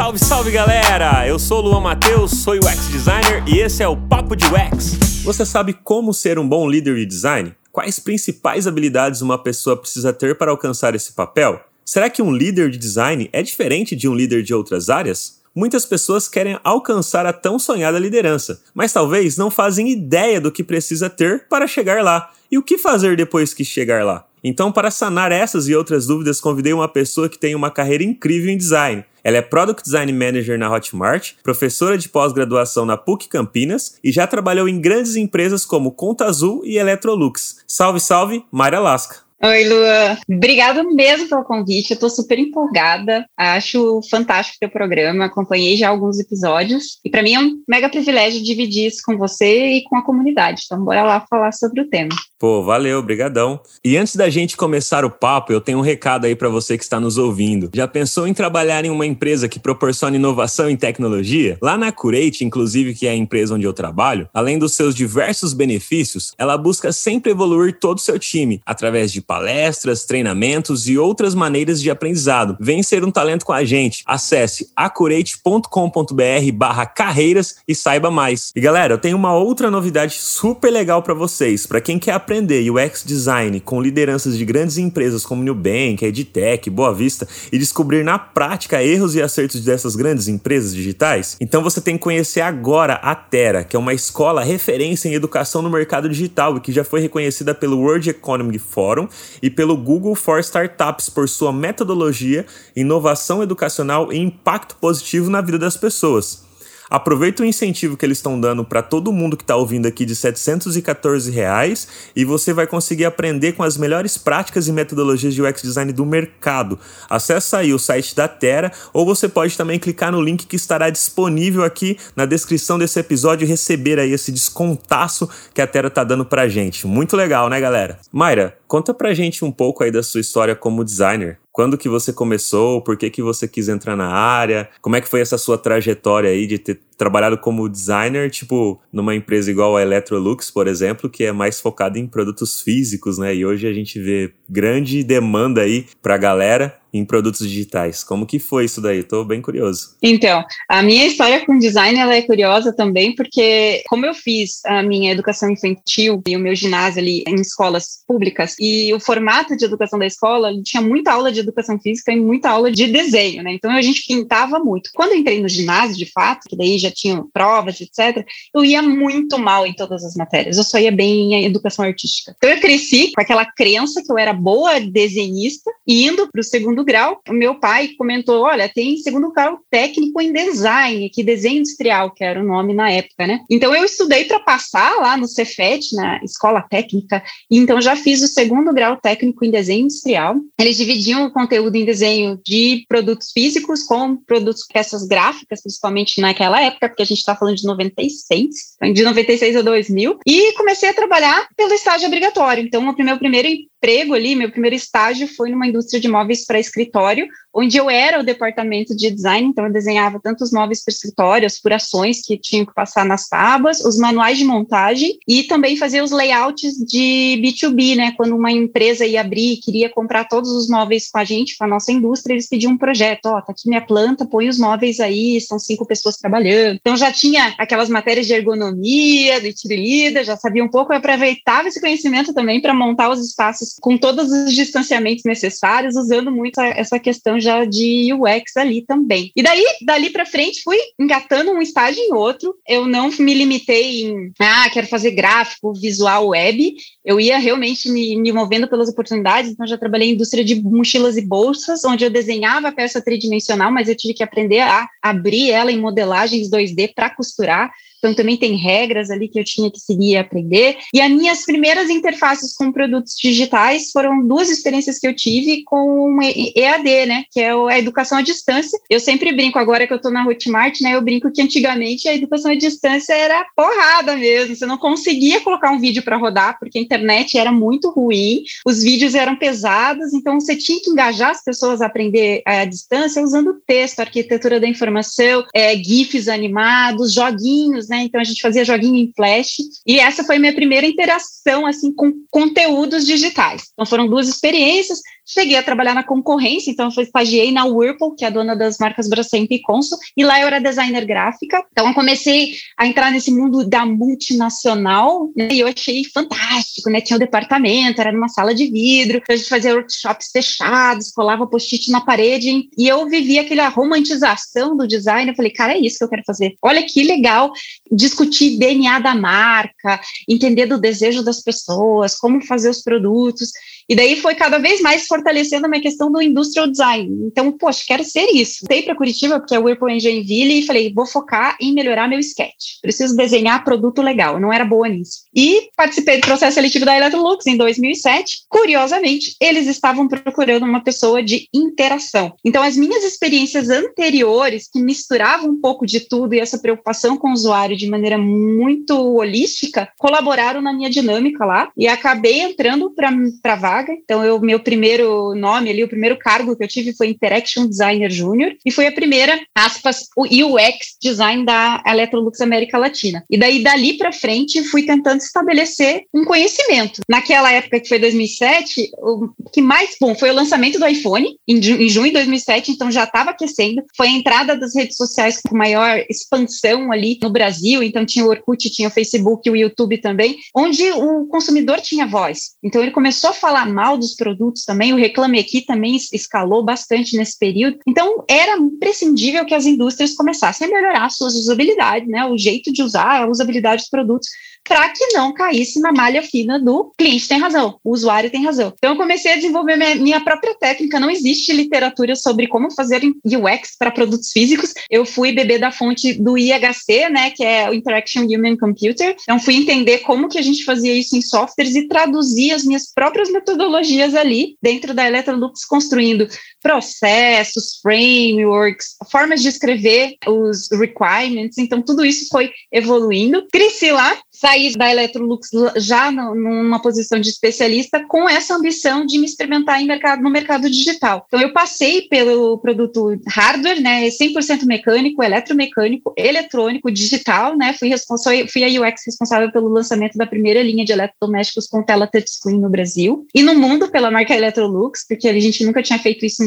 Salve, salve galera! Eu sou o Luan Matheus, sou UX designer e esse é o Papo de UX. Você sabe como ser um bom líder de design? Quais principais habilidades uma pessoa precisa ter para alcançar esse papel? Será que um líder de design é diferente de um líder de outras áreas? Muitas pessoas querem alcançar a tão sonhada liderança, mas talvez não fazem ideia do que precisa ter para chegar lá e o que fazer depois que chegar lá. Então, para sanar essas e outras dúvidas, convidei uma pessoa que tem uma carreira incrível em design. Ela é Product Design Manager na Hotmart, professora de pós-graduação na PUC Campinas e já trabalhou em grandes empresas como Conta Azul e Electrolux. Salve, salve, Mayra Lasca! Oi, Lua. Obrigada mesmo pelo convite. Eu estou super empolgada. Acho fantástico o teu programa. Acompanhei já alguns episódios. E para mim é um mega privilégio dividir isso com você e com a comunidade. Então, bora lá falar sobre o tema. Pô, valeu, brigadão. E antes da gente começar o papo, eu tenho um recado aí para você que está nos ouvindo. Já pensou em trabalhar em uma empresa que proporciona inovação em tecnologia? Lá na Curate, inclusive, que é a empresa onde eu trabalho, além dos seus diversos benefícios, ela busca sempre evoluir todo o seu time através de palestras, treinamentos e outras maneiras de aprendizado. Vem ser um talento com a gente. Acesse acurate.com.br/carreiras e saiba mais. E galera, eu tenho uma outra novidade super legal para vocês, para quem quer aprender UX design com lideranças de grandes empresas como Nubank, Edtech, Boa Vista e descobrir na prática erros e acertos dessas grandes empresas digitais, então você tem que conhecer agora a Terra, que é uma escola referência em educação no mercado digital e que já foi reconhecida pelo World Economic Forum e pelo Google for Startups por sua metodologia, inovação educacional e impacto positivo na vida das pessoas. Aproveita o incentivo que eles estão dando para todo mundo que está ouvindo aqui de 714 reais, e você vai conseguir aprender com as melhores práticas e metodologias de UX design do mercado. Acesse aí o site da Terra ou você pode também clicar no link que estará disponível aqui na descrição desse episódio e receber aí esse descontaço que a Terra está dando para gente. Muito legal, né, galera? Mayra, conta pra gente um pouco aí da sua história como designer. Quando que você começou? Por que, que você quis entrar na área? Como é que foi essa sua trajetória aí de ter trabalhado como designer, tipo, numa empresa igual a Electrolux, por exemplo, que é mais focada em produtos físicos, né? E hoje a gente vê grande demanda aí pra galera em produtos digitais. Como que foi isso daí? Tô bem curioso. Então, a minha história com design ela é curiosa também, porque como eu fiz a minha educação infantil e o meu ginásio ali em escolas públicas, e o formato de educação da escola tinha muita aula de educação física e muita aula de desenho, né? Então a gente pintava muito. Quando eu entrei no ginásio, de fato, que daí já tinham provas, etc., eu ia muito mal em todas as matérias. Eu só ia bem em educação artística. Então eu cresci com aquela crença que eu era boa desenhista e indo para o segundo grau, o meu pai comentou: olha, tem segundo grau técnico em design, que desenho industrial, que era o nome na época, né? Então eu estudei para passar lá no Cefet, na escola técnica, e então já fiz o segundo grau técnico em desenho industrial. Eles dividiam o conteúdo em desenho de produtos físicos com produtos, peças gráficas, principalmente naquela época, porque a gente está falando de 96, então, de 96 a 2000, e comecei a trabalhar pelo estágio obrigatório. Então, o meu primeiro emprego ali, meu primeiro estágio foi numa indústria de móveis para escritório, onde eu era o departamento de design, então eu desenhava tanto os móveis para escritório, as furações que tinham que passar nas tábuas, os manuais de montagem e também fazia os layouts de B2B, né? Quando uma empresa ia abrir e queria comprar todos os móveis com a gente, com a nossa indústria, eles pediam um projeto, ó, oh, tá aqui minha planta, põe os móveis aí, são cinco pessoas trabalhando. Então já tinha aquelas matérias de ergonomia, de tirilida, já sabia um pouco, eu aproveitava esse conhecimento também para montar os espaços com todos os distanciamentos necessários, usando muito essa questão já de UX ali também. E daí, dali para frente, fui engatando um estágio em outro. Eu não me limitei em, ah, quero fazer gráfico, visual, web. Eu ia realmente me, me movendo pelas oportunidades. Então, já trabalhei em indústria de mochilas e bolsas, onde eu desenhava a peça tridimensional, mas eu tive que aprender a abrir ela em modelagens 2D para costurar. Então, também tem regras ali que eu tinha que seguir e aprender. E as minhas primeiras interfaces com produtos digitais foram duas experiências que eu tive com EAD, né? Que é a educação à distância. Eu sempre brinco, agora que eu estou na Hotmart, né? Eu brinco que antigamente a educação à distância era porrada mesmo. Você não conseguia colocar um vídeo para rodar, porque a internet era muito ruim, os vídeos eram pesados, então você tinha que engajar as pessoas a aprender à distância usando texto, arquitetura da informação, é, GIFs animados, joguinhos, né? Então a gente fazia joguinho em flash e essa foi minha primeira interação assim com conteúdos digitais. Então foram duas experiências. Cheguei a trabalhar na concorrência, então eu estagiei na Whirlpool, que é a dona das marcas Brastemp e Consul, e lá eu era designer gráfica. Então eu comecei a entrar nesse mundo da multinacional, né, e eu achei fantástico, né? Tinha um departamento, era numa sala de vidro, a gente fazia workshops fechados, colava post-it na parede, e eu vivia aquela romantização do design. Eu falei, cara, é isso que eu quero fazer. Olha que legal discutir DNA da marca, entender do desejo das pessoas, como fazer os produtos. E daí foi cada vez mais fortalecendo a minha questão do industrial design. Então, poxa, quero ser isso. Voltei para Curitiba, porque é o Whirlpool Joinville, e falei, vou focar em melhorar meu sketch. Preciso desenhar produto legal. Eu não era boa nisso. E participei do processo seletivo da Electrolux em 2007. Curiosamente, eles estavam procurando uma pessoa de interação. Então, as minhas experiências anteriores, que misturavam um pouco de tudo e essa preocupação com o usuário de maneira muito holística, colaboraram na minha dinâmica lá e acabei entrando para a vaga Então, eu, meu primeiro nome ali, o primeiro cargo que eu tive foi Interaction Designer Júnior e foi a primeira, aspas, o UX Design da Electrolux América Latina. E daí, dali para frente, fui tentando estabelecer um conhecimento. Naquela época, que foi 2007, o que mais, bom, foi o lançamento do iPhone, em, em junho de 2007, então já estava aquecendo. Foi a entrada das redes sociais com maior expansão ali no Brasil, então tinha o Orkut, tinha o Facebook, o YouTube também, onde o consumidor tinha voz. Então, ele começou a falar mal dos produtos também, o Reclame Aqui também escalou bastante nesse período. Então, era imprescindível que as indústrias começassem a melhorar suas usabilidades, né, o jeito de usar, a usabilidade dos produtos, para que não caísse na malha fina do cliente tem razão, o usuário tem razão. Então, eu comecei a desenvolver minha, minha própria técnica. Não existe literatura sobre como fazer UX para produtos físicos. Eu fui beber da fonte do IHC, né, que é o Interaction Human Computer. Então, fui entender como que a gente fazia isso em softwares e traduzir as minhas próprias metodologias ali dentro da Electrolux, construindo processos, frameworks, formas de escrever os requirements. Então, tudo isso foi evoluindo. Cresci lá, saí da Electrolux já numa posição de especialista com essa ambição de me experimentar mercado, no mercado digital. Então, eu passei pelo produto hardware, né, 100% mecânico, eletromecânico, eletrônico, digital, né, fui, responsável, fui a UX responsável pelo lançamento da primeira linha de eletrodomésticos com tela touchscreen no Brasil e no mundo pela marca Electrolux, porque a gente nunca tinha feito isso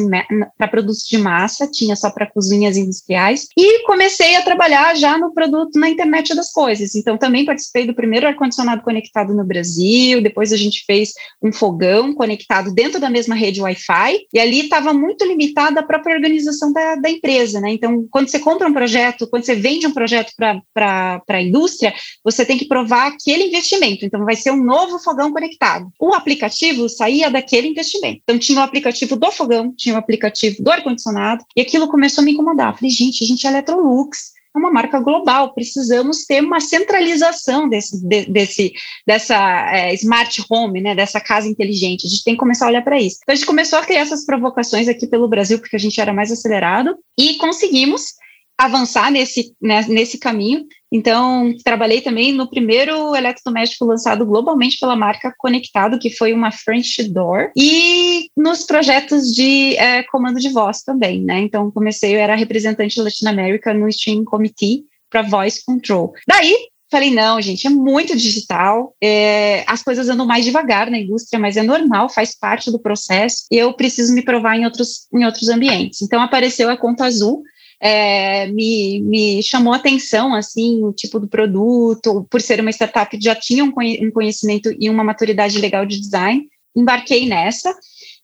para produtos de massa, tinha só para cozinhas industriais. E comecei a trabalhar já no produto na internet das coisas. Então, também participei do primeiro ar-condicionado conectado no Brasil. Depois, a gente fez um fogão conectado dentro da mesma rede Wi-Fi. E ali estava muito limitada a própria organização da, da empresa. Né? Então, quando você compra um projeto, quando você vende um projeto para a indústria, você tem que provar aquele investimento. Então, vai ser um novo fogão conectado. O aplicativo saía daquele investimento. Então, tinha o aplicativo do fogão, tinha o aplicativo do ar-condicionado, e aquilo começou a me incomodar. falei, gente, a gente é Electrolux, uma marca global, precisamos ter uma centralização desse, de, desse dessa é, smart home, né, dessa casa inteligente. A gente tem que começar a olhar para isso. Então a gente começou a criar essas provocações aqui pelo Brasil, porque a gente era mais acelerado, e conseguimos avançar nesse, né, nesse caminho. Então, trabalhei também no primeiro eletrodoméstico lançado globalmente pela marca Conectado, que foi uma French Door, e nos projetos de é, comando de voz também, né? Então, comecei, eu era representante Latinoamérica no Stream Committee para Voice Control. Daí, Falei, não, gente, é muito digital, é, as coisas andam mais devagar na indústria, mas é normal, faz parte do processo, e eu preciso me provar em outros, em outros ambientes. Então, apareceu a Conta Azul, é, me, me chamou atenção, assim, o tipo do produto, por ser uma startup já tinha um conhecimento e uma maturidade legal de design, embarquei nessa.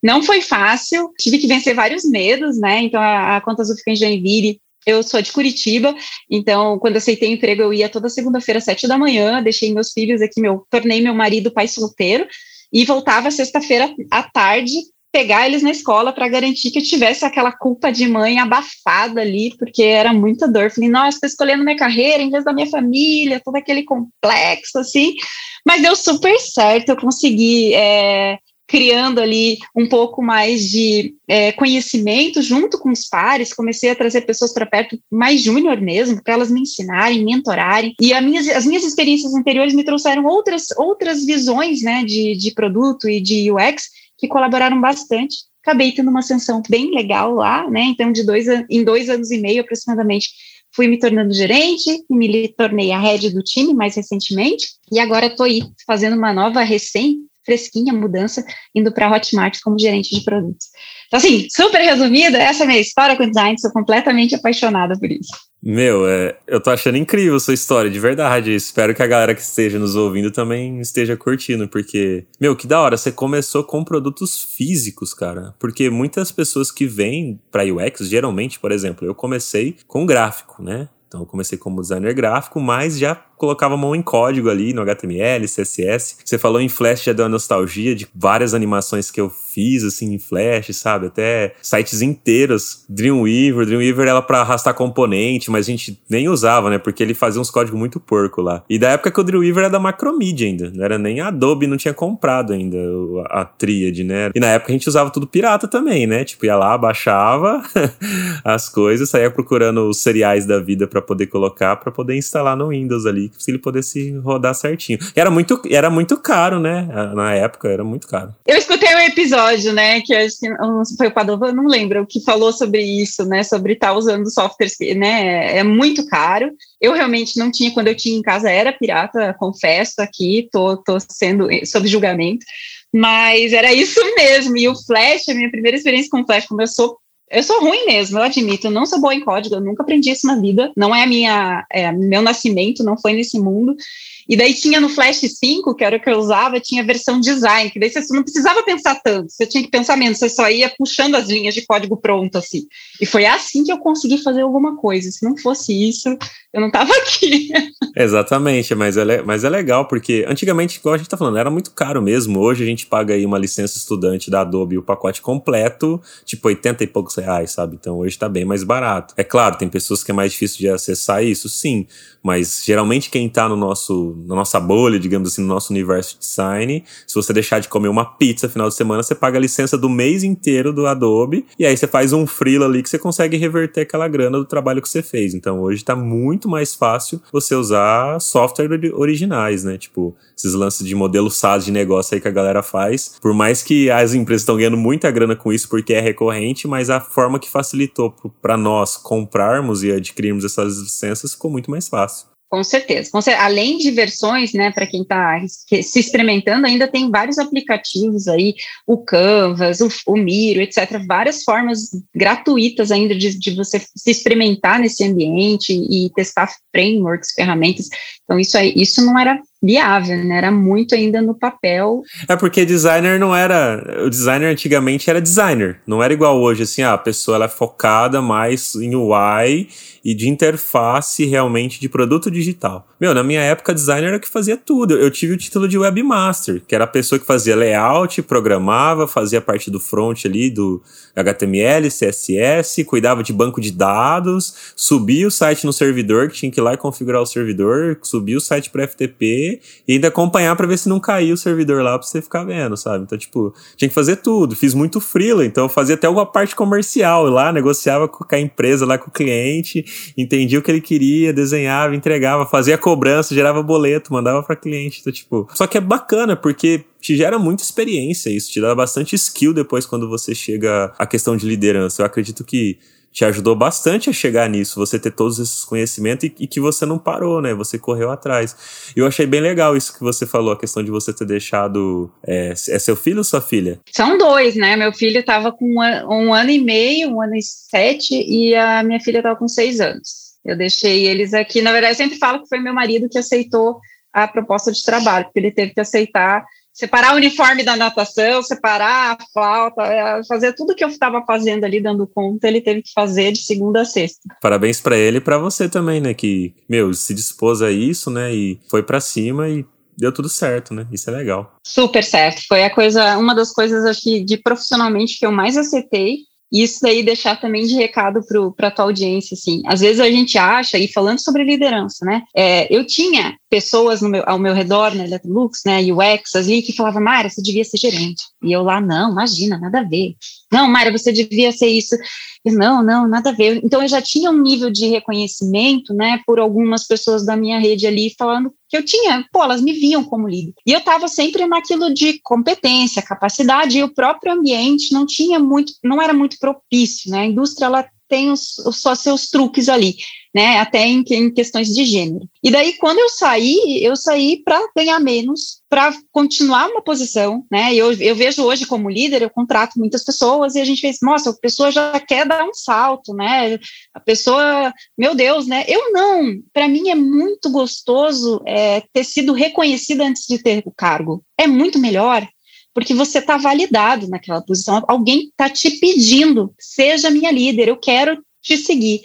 Não foi fácil, tive que vencer vários medos, né? Então, a, a Conta Azul fica em Joinville, eu sou de Curitiba, então quando aceitei o emprego eu ia toda segunda-feira sete da manhã, deixei meus filhos aqui, meu, tornei meu marido pai solteiro e voltava sexta-feira à tarde pegar eles na escola para garantir que eu tivesse aquela culpa de mãe abafada ali, porque era muita dor. Falei, nossa, estou escolhendo minha carreira em vez da minha família, todo aquele complexo, assim. Mas deu super certo, eu consegui. É, criando ali um pouco mais de é, conhecimento junto com os pares, comecei a trazer pessoas para perto mais júnior mesmo, para elas me ensinarem, mentorarem, e minhas, as minhas experiências anteriores me trouxeram outras, outras visões né, de, de produto e de UX que colaboraram bastante. Acabei tendo uma ascensão bem legal lá, né? Então, de dois, em dois anos e meio aproximadamente, fui me tornando gerente e me tornei a head do time mais recentemente. E agora estou aí fazendo uma nova recém fresquinha mudança, indo para Hotmart como gerente de produtos. Então, assim, super resumida, essa é a minha história com design, sou completamente apaixonada por isso. Meu, é, eu tô achando incrível a sua história, de verdade. Espero que a galera que esteja nos ouvindo também esteja curtindo, porque, meu, que da hora, você começou com produtos físicos, cara. Porque muitas pessoas que vêm pra UX, geralmente, por exemplo, eu comecei com gráfico, né? Então eu comecei como designer gráfico, mas já colocava a mão em código ali no HTML, CSS. Você falou em Flash, já deu uma nostalgia de várias animações que eu fiz, assim, em Flash, sabe? Até sites inteiros. Dreamweaver, Dreamweaver era para arrastar componente, mas a gente nem usava, né? Porque ele fazia uns códigos muito porco lá. E da época que o Dreamweaver era da Macromedia ainda, não era nem Adobe, não tinha comprado ainda a, a tríade, né? E na época a gente usava tudo pirata também, né? Tipo, ia lá, baixava as coisas, saía procurando os seriais da vida para poder colocar, para poder instalar no Windows ali se ele pudesse rodar certinho. Era muito, era muito caro, né? Na época, era muito caro. Eu escutei um episódio, né? Que acho que foi o Padova, não lembro, que falou sobre isso, né? Sobre estar tá usando softwares, né? É muito caro. Eu realmente não tinha, quando eu tinha em casa, era pirata, confesso aqui, tô, tô sendo sob julgamento. Mas era isso mesmo. E o Flash, a minha primeira experiência com o Flash, como eu sou eu sou ruim mesmo, eu admito. Eu não sou boa em código, eu nunca aprendi isso na vida. Não é a minha, é, meu nascimento, não foi nesse mundo. E daí tinha no Flash 5, que era o que eu usava, tinha a versão design, que daí você não precisava pensar tanto, você tinha que pensar menos, você só ia puxando as linhas de código pronto, assim. E foi assim que eu consegui fazer alguma coisa. Se não fosse isso, eu não estava aqui. Exatamente, mas é, mas é legal, porque antigamente, igual a gente está falando, era muito caro mesmo. Hoje a gente paga aí uma licença estudante da Adobe, o pacote completo, tipo 80 e poucos reais, sabe? Então hoje está bem mais barato. É claro, tem pessoas que é mais difícil de acessar isso, sim, mas geralmente quem está no nosso, na nossa bolha, digamos assim, no nosso universo de design, se você deixar de comer uma pizza final de semana, você paga a licença do mês inteiro do Adobe, e aí você faz um freela ali que você consegue reverter aquela grana do trabalho que você fez. Então hoje está muito mais fácil você usar software originais, né? Tipo, esses lances de modelo SaaS de negócio aí que a galera faz. Por mais que as empresas estão ganhando muita grana com isso porque é recorrente, mas a forma que facilitou para nós comprarmos e adquirirmos essas licenças ficou muito mais fácil. Com certeza. Com certeza. Além de versões, né, para quem está se experimentando, ainda tem vários aplicativos aí, o Canvas, o, o Miro, etc. Várias formas gratuitas ainda de, de você se experimentar nesse ambiente e testar frameworks, ferramentas. Então, isso aí, isso não era viável, né? Era muito ainda no papel. É porque designer não era. O designer antigamente era designer. Não era igual hoje, assim, ah, a pessoa ela é focada mais em UI e de interface realmente de produto digital. Meu, na minha época, designer era que fazia tudo. Eu tive o título de webmaster, que era a pessoa que fazia layout, programava, fazia parte do front ali do HTML, CSS, cuidava de banco de dados, subia o site no servidor, que tinha que ir lá e configurar o servidor, subia o site para FTP e ainda acompanhar para ver se não caía o servidor lá para você ficar vendo, sabe? Então, tipo, tinha que fazer tudo. Fiz muito freela, então eu fazia até alguma parte comercial lá, negociava com a empresa lá com o cliente entendia o que ele queria, desenhava, entregava, fazia cobrança, gerava boleto, mandava para cliente, então, tipo. Só que é bacana porque te gera muita experiência isso, te dá bastante skill depois quando você chega à questão de liderança. Eu acredito que te ajudou bastante a chegar nisso, você ter todos esses conhecimentos e, e, que você não parou, né? Você correu atrás. Eu achei bem legal isso que você falou, a questão de você ter deixado. É, é seu filho ou sua filha? São dois, né? Meu filho estava com um, um, ano e meio, um ano e sete, e a minha filha estava com seis anos. Eu deixei eles aqui. Na verdade, eu sempre falo que foi meu marido que aceitou a proposta de trabalho, porque ele teve que aceitar separar o uniforme da natação, separar a flauta, é, fazer tudo que eu estava fazendo ali, dando conta, ele teve que fazer de segunda a sexta. Parabéns para ele e para você também, né? Que, meu, se dispôs a isso, né? E foi para cima e deu tudo certo, né? Isso é legal. Super certo. Foi a coisa, uma das coisas acho que de profissionalmente que eu mais aceitei e isso daí deixar também de recado para a tua audiência, assim. Às vezes a gente acha, e falando sobre liderança, né? É, eu tinha pessoas meu, ao meu redor, na né, Electrolux, né, UX, ali, que falavam, Mara, você devia ser gerente. E eu lá, não, imagina, nada a ver. Não, Mara, você devia ser isso. Não, não, nada a ver. Então eu já tinha um nível de reconhecimento, né, por algumas pessoas da minha rede ali falando que eu tinha, pô, elas me viam como líder. E eu estava sempre naquilo de competência, capacidade, e o próprio ambiente não tinha muito, não era muito propício, né? A indústria ela tem os, só seus truques ali, né? Até em, em questões de gênero. E daí, quando eu saí, eu saí para ganhar menos, para continuar uma posição, né? Eu, eu vejo hoje como líder, eu contrato muitas pessoas e a gente fez, nossa, a pessoa já quer dar um salto, né? A pessoa, meu Deus, né? Eu não. Para mim é muito gostoso é, ter sido reconhecida antes de ter o cargo. É muito melhor porque você está validado naquela posição, alguém está te pedindo, seja minha líder, eu quero te seguir.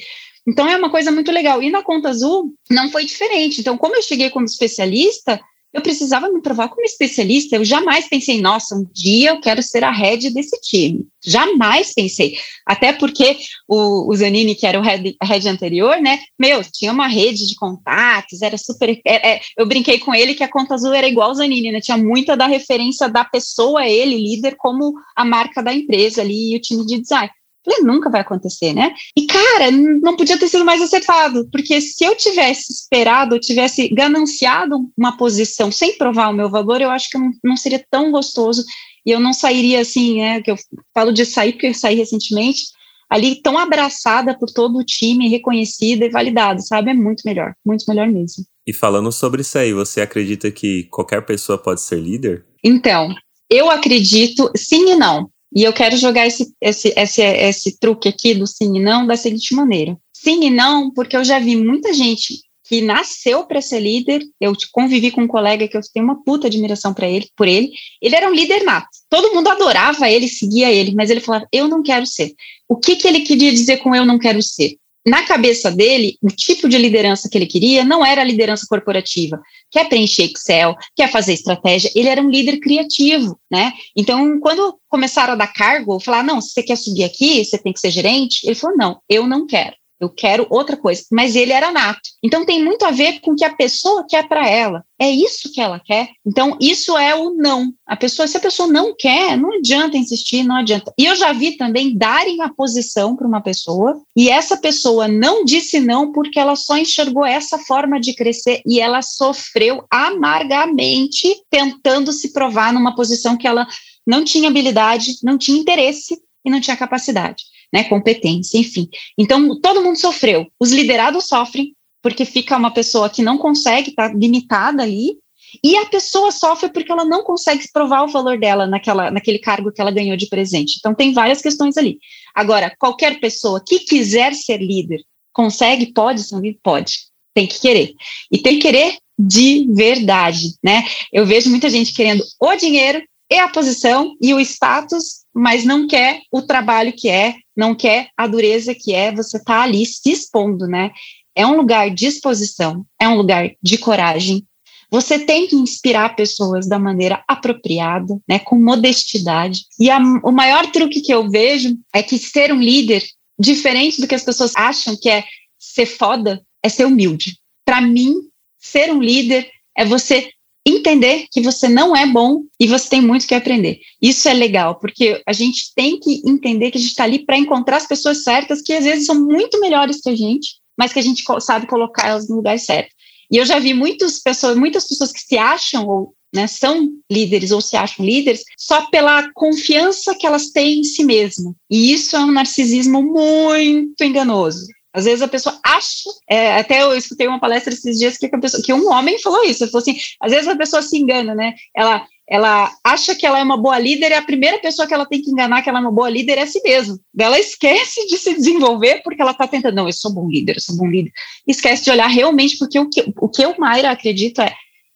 Então é uma coisa muito legal. E na Conta Azul não foi diferente. Então, como eu cheguei como especialista, eu precisava me provar como especialista. Eu jamais pensei, nossa, um dia eu quero ser a head desse time. Jamais pensei. Até porque o, o Zanini, que era o head, head anterior, né? Meu, tinha uma rede de contatos, era super. É, é, eu brinquei com ele que a conta azul era igual o Zanini, né? Tinha muita da referência da pessoa, ele, líder, como a marca da empresa ali e o time de design. Falei, nunca vai acontecer, né? E, cara, não podia ter sido mais acertado, porque se eu tivesse esperado, eu tivesse gananciado uma posição sem provar o meu valor, eu acho que não, não seria tão gostoso e eu não sairia assim, né? Que eu falo de sair porque eu saí recentemente, ali tão abraçada por todo o time, reconhecida e validada, sabe? É muito melhor, muito melhor mesmo. E falando sobre isso aí, você acredita que qualquer pessoa pode ser líder? Então, eu acredito sim e não. E eu quero jogar esse, esse, esse, esse truque aqui do sim e não da seguinte maneira. Sim e não, porque eu já vi muita gente que nasceu para ser líder. Eu convivi com um colega que eu tenho uma puta admiração para ele, por ele. Ele era um líder nato. Todo mundo adorava ele, seguia ele, mas ele falava: "Eu não quero ser". O que que ele queria dizer com eu não quero ser? Na cabeça dele, o tipo de liderança que ele queria não era a liderança corporativa. Quer preencher Excel, quer fazer estratégia, ele era um líder criativo, né? Então, quando começaram a dar cargo, falar, não, se você quer subir aqui, você tem que ser gerente, ele falou, não, eu não quero eu quero outra coisa. Mas ele era nato. Então tem muito a ver com o que a pessoa quer para ela. É isso que ela quer. Então isso é o não. A pessoa, se a pessoa não quer, não adianta insistir, não adianta. E eu já vi também darem a posição para uma pessoa e essa pessoa não disse não porque ela só enxergou essa forma de crescer e ela sofreu amargamente tentando se provar numa posição que ela não tinha habilidade, não tinha interesse e não tinha capacidade né, competência, enfim. Então, todo mundo sofreu. Os liderados sofrem, porque fica uma pessoa que não consegue, está limitada ali, e a pessoa sofre porque ela não consegue provar o valor dela naquela, naquele cargo que ela ganhou de presente. Então, tem várias questões ali. Agora, qualquer pessoa que quiser ser líder, consegue, pode ser líder? Pode. Tem que querer. E tem que querer de verdade, né? Eu vejo muita gente querendo o dinheiro e a posição e o status, mas não quer o trabalho que é, não quer a dureza que é, você tá ali se expondo, né? É um lugar de exposição, é um lugar de coragem. Você tem que inspirar pessoas da maneira apropriada, né, com modestidade. E a, o maior truque que eu vejo é que ser um líder, diferente do que as pessoas acham que é ser foda, é ser humilde. Para mim, ser um líder é você entender que você não é bom e você tem muito que aprender. Isso é legal, porque a gente tem que entender que a gente está ali para encontrar as pessoas certas, que às vezes são muito melhores que a gente, mas que a gente sabe colocar elas no lugar certo. E eu já vi muitas pessoas, muitas pessoas que se acham ou né, são líderes ou se acham líderes só pela confiança que elas têm em si mesmas. E isso é um narcisismo muito enganoso. Às vezes a pessoa acha, é, até eu escutei uma palestra esses dias que, pessoa, que um homem falou isso, ele falou assim, às vezes a pessoa se engana, né? Ela, ela acha que ela é uma boa líder e a primeira pessoa que ela tem que enganar que ela é uma boa líder é a si mesma. Ela esquece de se desenvolver porque ela está tentando, não, eu sou bom líder, eu sou bom líder. Esquece de olhar realmente, porque o que, o que eu, Mayra, acredito é,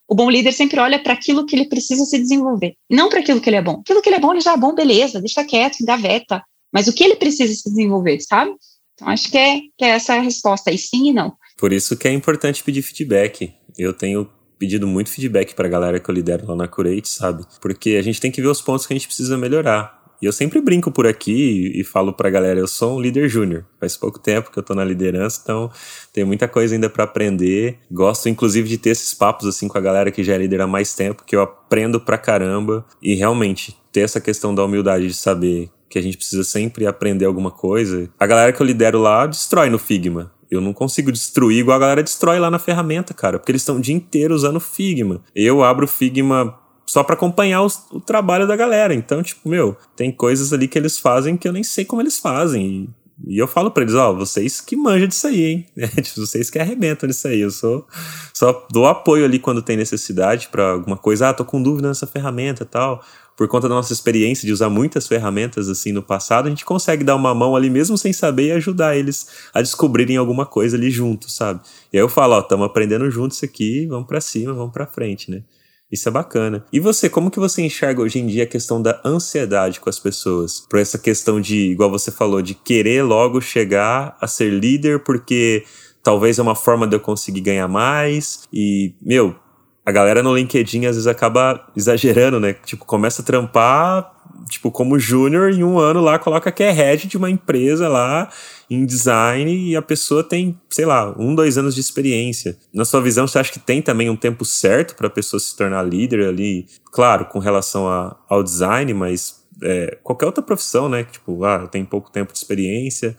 o bom líder sempre olha para aquilo que ele precisa se desenvolver, não para aquilo que ele é bom. Aquilo que ele é bom, ele já é bom, beleza, deixa quieto, gaveta. Mas o que ele precisa se desenvolver, sabe? Então, acho que é, que é essa a resposta aí, sim e não. Por isso que é importante pedir feedback. Eu tenho pedido muito feedback para a galera que eu lidero lá na Curate, sabe? Porque a gente tem que ver os pontos que a gente precisa melhorar. E eu sempre brinco por aqui e, falo pra galera, eu sou um líder júnior. Faz pouco tempo que eu tô na liderança, então tem muita coisa ainda para aprender. Gosto inclusive de ter esses papos assim com a galera que já é líder há mais tempo, que eu aprendo pra caramba e realmente ter essa questão da humildade de saber que a gente precisa sempre aprender alguma coisa. A galera que eu lidero lá destrói no Figma. Eu não consigo destruir igual a galera destrói lá na ferramenta, cara, porque eles estão o dia inteiro usando Figma. Eu abro o Figma só para acompanhar os, o trabalho da galera. Então, tipo, meu, tem coisas ali que eles fazem que eu nem sei como eles fazem. E eu falo para eles, ó, vocês que manjam disso aí, hein? Tipo, vocês que arrebentam nisso aí. Eu sou só dou apoio ali quando tem necessidade para alguma coisa. Ah, tô com dúvida nessa ferramenta tal. Por conta da nossa experiência de usar muitas ferramentas assim no passado, a gente consegue dar uma mão ali mesmo sem saber e ajudar eles a descobrirem alguma coisa ali juntos, sabe? E aí eu falo, ó, estamos aprendendo juntos aqui, vamos para cima, vamos para frente, né? Isso é bacana. E você, como que você enxerga hoje em dia a questão da ansiedade com as pessoas? Por essa questão de, igual você falou, de querer logo chegar a ser líder porque talvez é uma forma de eu conseguir ganhar mais. E, meu, a galera no LinkedIn às vezes acaba exagerando, né? Tipo, começa a trampar, tipo, como júnior em um ano lá coloca que é head de uma empresa lá em design e a pessoa tem, sei lá, um, dois anos de experiência. Na sua visão, você acha que tem também um tempo certo para a pessoa se tornar líder ali? Claro, com relação a, ao design, mas é, qualquer outra profissão, né? Tipo, ah, tem pouco tempo de experiência.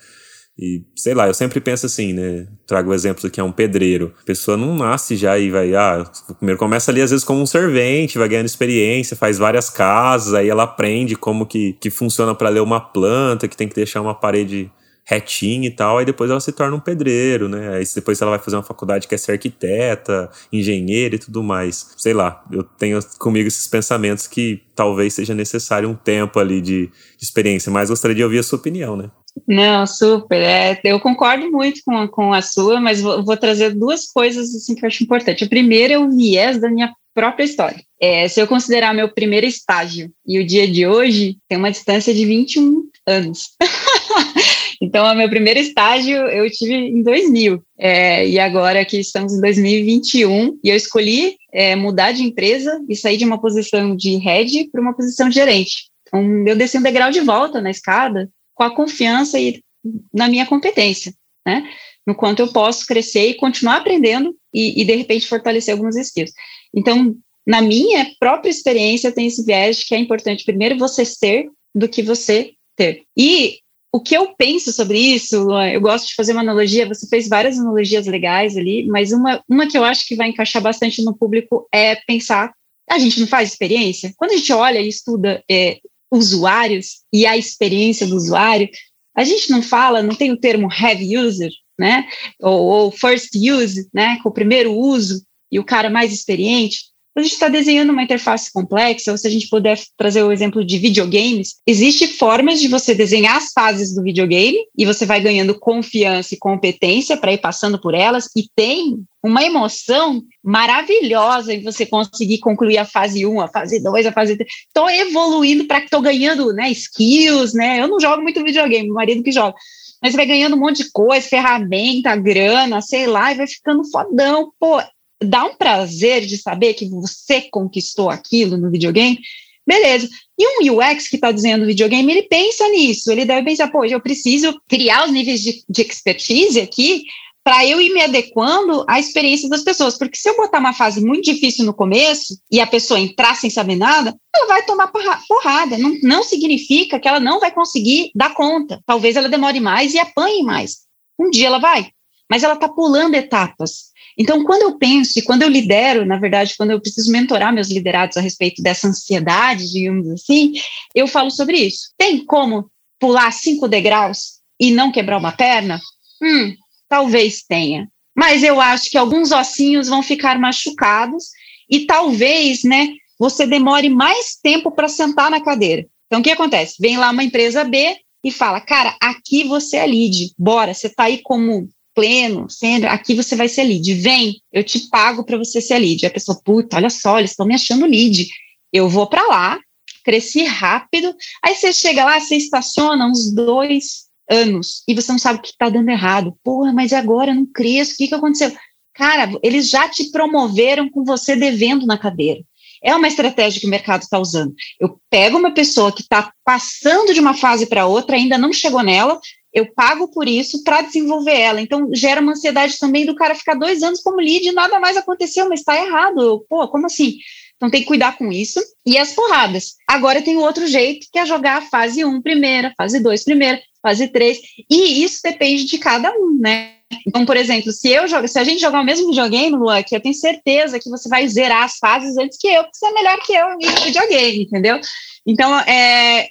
E, sei lá, eu sempre penso assim, né? Trago o exemplo aqui, é um pedreiro. A pessoa não nasce já e vai, ah, primeiro começa ali às vezes como um servente, vai ganhando experiência, faz várias casas, aí ela aprende como que, que funciona para ler uma planta, que tem que deixar uma parede retinha e tal, aí depois ela se torna um pedreiro, né? Aí depois ela vai fazer uma faculdade que é ser arquiteta, engenheira e tudo mais. Sei lá, eu tenho comigo esses pensamentos que talvez seja necessário um tempo ali de, de experiência, mas gostaria de ouvir a sua opinião, né? Não, super. É, eu concordo muito com, com a sua, mas vou, vou, trazer duas coisas assim, que eu acho importante. A primeira é o viés da minha própria história. É, se eu considerar meu primeiro estágio e o dia de hoje, tem uma distância de 21 anos. Então, o meu primeiro estágio eu tive em 2000, é, e agora que estamos em 2021, e eu escolhi é, mudar de empresa e sair de uma posição de head para uma posição de gerente. Então, eu desci um degrau de volta na escada com a confiança e na minha competência, né? No quanto eu posso crescer e continuar aprendendo e, e de repente, fortalecer algumas skills. Então, na minha própria experiência, tem esse viés que é importante primeiro você ser do que você ter. E o que eu penso sobre isso, eu gosto de fazer uma analogia, você fez várias analogias legais ali, mas uma, uma que eu acho que vai encaixar bastante no público é pensar, a gente não faz experiência? Quando a gente olha e estuda é, usuários e a experiência do usuário, a gente não fala, não tem o termo heavy user, né, ou, ou first use, né, com o primeiro uso, e o cara mais experiente, a gente está desenhando uma interface complexa, ou se a gente puder trazer o exemplo de videogames, existe formas de você desenhar as fases do videogame e você vai ganhando confiança e competência para ir passando por elas e tem uma emoção maravilhosa em você conseguir concluir a fase 1, a fase 2, a fase 3. Estou evoluindo para que estou ganhando né, skills, né? Eu não jogo muito videogame, meu marido que joga. Mas vai ganhando um monte de coisa, ferramenta, grana, sei lá, e vai ficando fodão. Pô, dá um prazer de saber que você conquistou aquilo no videogame, beleza. E um UX que está desenhando videogame, ele pensa nisso, ele deve pensar, pô, eu preciso criar os níveis de, de expertise aqui para eu ir me adequando à experiência das pessoas. Porque se eu botar uma fase muito difícil no começo e a pessoa entrar sem saber nada, ela vai tomar porrada. Não, não significa que ela não vai conseguir dar conta. Talvez ela demore mais e apanhe mais. Um dia ela vai. Mas ela está pulando etapas. Então, quando eu penso e quando eu lidero, na verdade, quando eu preciso mentorar meus liderados a respeito dessa ansiedade, digamos assim, eu falo sobre isso. Tem como pular cinco degraus e não quebrar uma perna? Hum, talvez tenha. Mas eu acho que alguns ossinhos vão ficar machucados e talvez, né, você demore mais tempo para sentar na cadeira. Então, o que acontece? Vem lá uma empresa B e fala, cara, aqui você é lead, bora, você está aí como pleno, sendo, aqui você vai ser lead, vem, eu te pago para você ser lead. a pessoa, puta, olha só, eles estão me achando lead. Eu vou para lá, cresci rápido, aí você chega lá, você estaciona uns dois anos e você não sabe o que está dando errado. Porra, mas agora eu não cresço, o que, que aconteceu? Cara, eles já te promoveram com você devendo na cadeira. É uma estratégia que o mercado está usando. Eu pego uma pessoa que está passando de uma fase para outra, ainda não chegou nela, eu pago por isso para desenvolver ela. Então, gera uma ansiedade também do cara ficar dois anos como lead e nada mais aconteceu, mas está errado. Pô, como assim? Então, tem que cuidar com isso. E as porradas. Agora tem outro jeito, que é jogar a fase 1 primeira, fase 2 primeira, fase 3. E isso depende de cada um, né? Então, por exemplo, se eu jogo, se a gente jogar o mesmo videogame, Luan, que eu tenho certeza que você vai zerar as fases antes que eu, porque você é melhor que eu em videogame, entendeu? Então, é,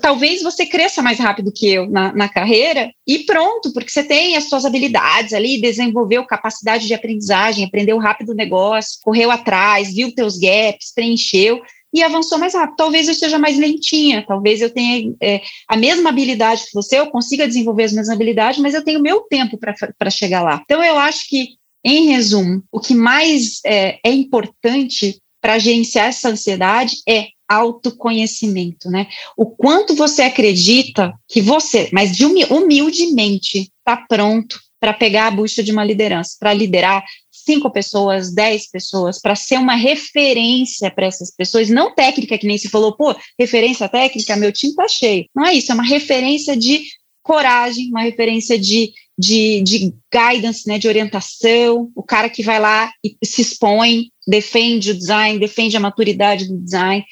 talvez você cresça mais rápido que eu na, na, carreira e pronto, porque você tem as suas habilidades ali, desenvolveu capacidade de aprendizagem, aprendeu rápido o negócio, correu atrás, viu teus gaps, preencheu e avançou mais rápido. Talvez eu esteja mais lentinha, talvez eu tenha é, a mesma habilidade que você, eu consiga desenvolver as mesmas habilidades, mas eu tenho meu tempo para chegar lá. Então, eu acho que, em resumo, o que mais é, é importante para gerenciar essa ansiedade é autoconhecimento, né? O quanto você acredita que você, mas de humildemente, está pronto para pegar a bucha de uma liderança, para liderar cinco pessoas, dez pessoas, para ser uma referência para essas pessoas, não técnica, que nem se falou, pô, referência técnica, meu time está cheio. Não é isso, é uma referência de coragem, uma referência de, de, de guidance, né, de orientação, o cara que vai lá e se expõe, defende o design, defende a maturidade do design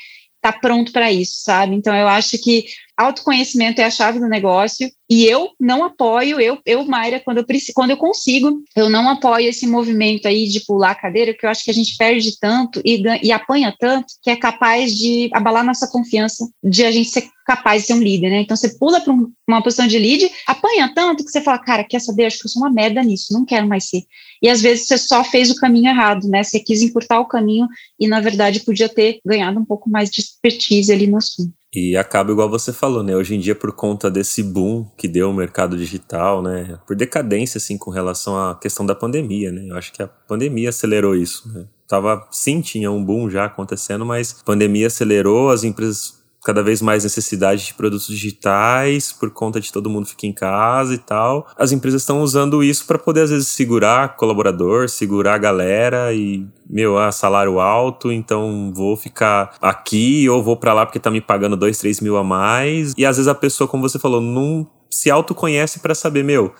está pronto para isso, sabe? Então eu acho que autoconhecimento é a chave do negócio e eu não apoio, eu, eu Mayra, quando eu, quando eu consigo, eu não apoio esse movimento aí de pular a cadeira, porque eu acho que a gente perde tanto e, e apanha tanto que é capaz de abalar nossa confiança de a gente ser capaz de ser um líder, né? Então você pula para um, uma posição de lead, apanha tanto que você fala, cara, quer saber? Acho que eu sou uma merda nisso, não quero mais ser. E às vezes você só fez o caminho errado, né? Você quis encurtar o caminho e na verdade podia ter ganhado um pouco mais de expertise ali no assunto. E acaba igual você falou, né? Hoje em dia, por conta desse boom que deu o mercado digital, né? Por decadência, assim, com relação à questão da pandemia, né? Eu acho que a pandemia acelerou isso, né? Tava, sim, tinha um boom já acontecendo, mas a pandemia acelerou, as empresas cada vez mais necessidade de produtos digitais por conta de todo mundo ficar em casa e tal. As empresas estão usando isso para poder às vezes segurar colaborador, segurar a galera e meu, ah, salário alto, então vou ficar aqui ou vou para lá porque tá me pagando dois, três mil a mais. E às vezes a pessoa, como você falou, não se autoconhece para saber, meu,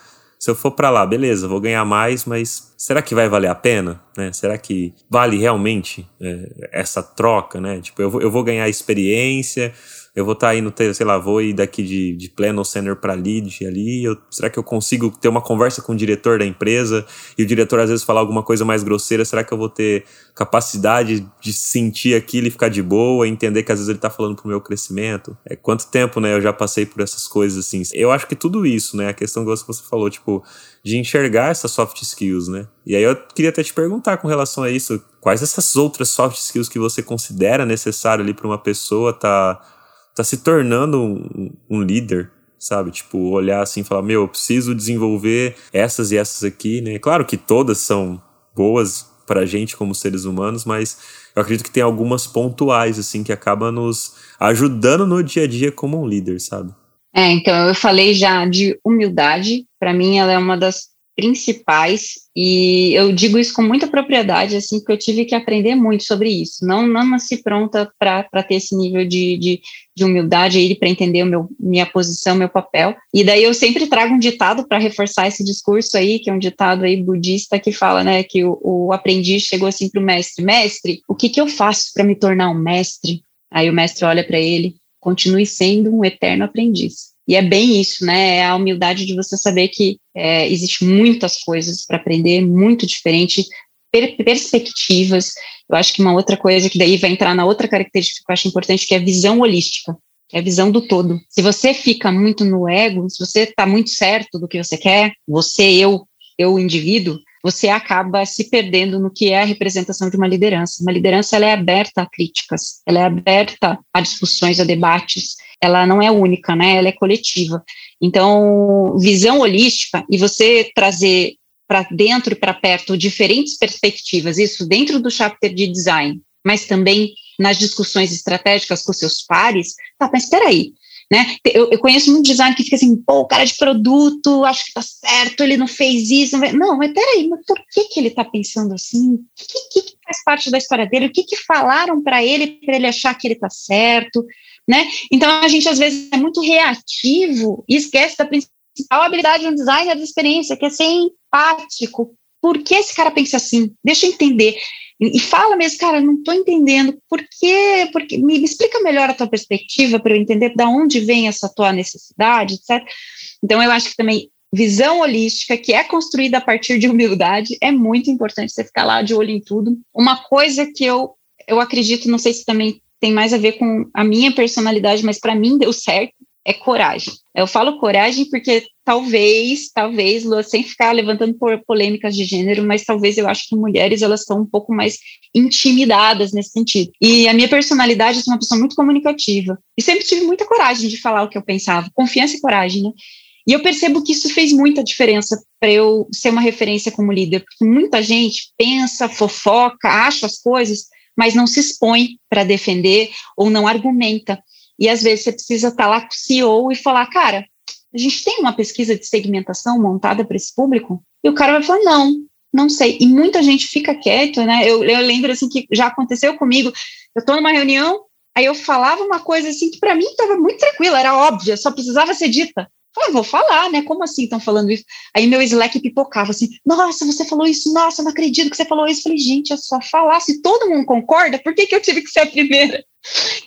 se eu for para lá, beleza, vou ganhar mais, mas será que vai valer a pena? Né? Será que vale realmente é, essa troca, né? Tipo, eu vou, eu vou ganhar experiência, eu vou estar tá indo, ter, sei lá, vou ir daqui de, de pleno senior para lead ali, eu, será que eu consigo ter uma conversa com o diretor da empresa e o diretor às vezes falar alguma coisa mais grosseira, será que eu vou ter capacidade de sentir aquilo e ficar de boa, entender que às vezes ele está falando pro meu crescimento? É, quanto tempo, né, eu já passei por essas coisas assim? Eu acho que tudo isso, né, a questão que você falou, tipo, de enxergar essas soft skills, né? E aí eu queria até te perguntar com relação a isso, quais essas outras soft skills que você considera necessário ali para uma pessoa tá tá se tornando um, um líder, sabe? Tipo, olhar assim e falar, meu, eu preciso desenvolver essas e essas aqui, né? Claro que todas são boas pra gente como seres humanos, mas eu acredito que tem algumas pontuais, assim, que acabam nos ajudando no dia a dia como um líder, sabe? É, então, eu falei já de humildade, para mim ela é uma das principais e eu digo isso com muita propriedade, assim, porque eu tive que aprender muito sobre isso. Não, não nasci pronta para ter esse nível de, de, de humildade aí para entender o meu, minha posição, meu papel. E daí eu sempre trago um ditado para reforçar esse discurso aí, que é um ditado aí budista que fala, né, que o, o aprendiz chegou assim para o mestre: Mestre, o que, que eu faço para me tornar um mestre? Aí o mestre olha para ele: Continue sendo um eterno aprendiz. E é bem isso, né? É a humildade de você saber que é, existe muitas coisas para aprender, muito diferente, per perspectivas. Eu acho que uma outra coisa que daí vai entrar na outra característica que eu acho importante, que é a visão holística, que é a visão do todo. Se você fica muito no ego, se você está muito certo do que você quer, você, eu, eu, indivíduo, você acaba se perdendo no que é a representação de uma liderança. Uma liderança ela é aberta a críticas, ela é aberta a discussões, a debates, ela não é única, né? Ela é coletiva. Então, visão holística e você trazer para dentro e para perto diferentes perspectivas, isso dentro do chapter de design, mas também nas discussões estratégicas com seus pares, tá, mas espera aí, né? Eu, eu, conheço muito design que fica assim, pô, o cara de produto, acho que tá certo, ele não fez isso. Não, não mas peraí, mas por que, que ele tá pensando assim? O que, que, que faz parte da história dele? O que, que falaram para ele para ele achar que ele tá certo? Né? Então a gente às vezes é muito reativo e esquece da principal habilidade de um designer de experiência, que é ser empático. Por que esse cara pensa assim? Deixa eu entender. E fala mesmo, cara, não estou entendendo por quê, porque me, me, explica melhor a tua perspectiva para eu entender de onde vem essa tua necessidade, etc. Então eu acho que também visão holística, que é construída a partir de humildade, é muito importante você ficar lá de olho em tudo. Uma coisa que eu, eu acredito, não sei se também tem mais a ver com a minha personalidade, mas para mim deu certo, é coragem. Eu falo coragem porque talvez, talvez, Lua, sem ficar levantando polêmicas de gênero, mas talvez eu acho que mulheres elas estão um pouco mais intimidadas nesse sentido. E a minha personalidade é uma pessoa muito comunicativa. E sempre tive muita coragem de falar o que eu pensava, confiança e coragem, né? E eu percebo que isso fez muita diferença para eu ser uma referência como líder, porque muita gente pensa, fofoca, acha as coisas, mas não se expõe para defender ou não argumenta. E às vezes você precisa estar lá com o CEO e falar, cara, a gente tem uma pesquisa de segmentação montada para esse público? E o cara vai falar, não, não sei. E muita gente fica quieto, né? Eu, eu lembro assim que já aconteceu comigo. Eu estou numa reunião, aí eu falava uma coisa assim que para mim estava muito tranquila, era óbvia, só precisava ser dita. Falei, vou falar, né? Como assim estão falando isso? Aí meu Slack pipocava assim, nossa, você falou isso, nossa, não acredito que você falou isso. Falei, gente, é só falar. Se todo mundo concorda, por que, que eu tive que ser a primeira?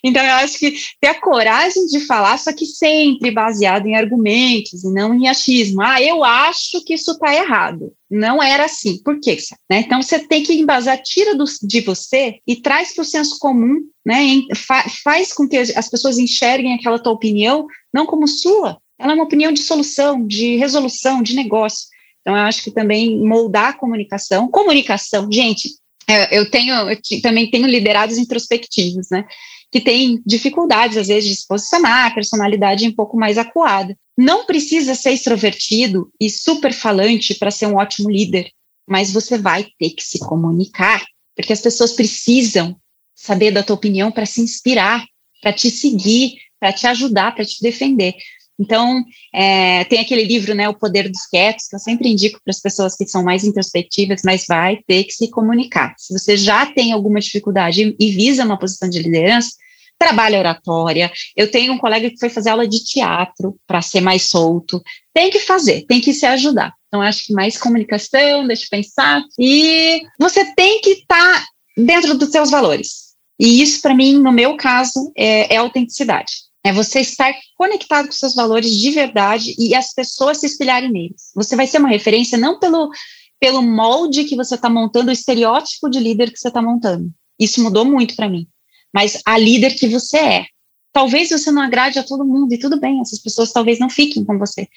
Então, eu acho que ter a coragem de falar, só que sempre baseado em argumentos e não em achismo. Ah, eu acho que isso está errado. Não era assim. Por quê? Né? Então, você tem que embasar, tira do, de você e traz para o senso comum, né? Fa, faz com que as pessoas enxerguem aquela tua opinião não como sua, ela é uma opinião de solução, de resolução, de negócio. Então, eu acho que também moldar a comunicação. Comunicação, gente, é, eu tenho, eu também tenho liderados introspectivos, né? Que têm dificuldades, às vezes, de se posicionar, personalidade um pouco mais acuada. Não precisa ser extrovertido e super falante para ser um ótimo líder, mas você vai ter que se comunicar, porque as pessoas precisam saber da tua opinião para se inspirar, para te seguir, para te ajudar, para te defender. Então, é, tem aquele livro, né, O Poder dos Quietos, que eu sempre indico para as pessoas que são mais introspectivas, mas vai ter que se comunicar. Se você já tem alguma dificuldade e visa uma posição de liderança, trabalha oratória. Eu tenho um colega que foi fazer aula de teatro para ser mais solto. Tem que fazer, tem que se ajudar. Então, acho que mais comunicação, deixa eu pensar. E você tem que estar tá dentro dos seus valores. E isso, para mim, no meu caso, é, é autenticidade. É você estar conectado com seus valores de verdade e as pessoas se espelharem neles. Você vai ser uma referência não pelo, pelo molde que você está montando, o estereótipo de líder que você está montando. Isso mudou muito para mim. Mas a líder que você é. Talvez você não agrade a todo mundo, e tudo bem, essas pessoas talvez não fiquem com você.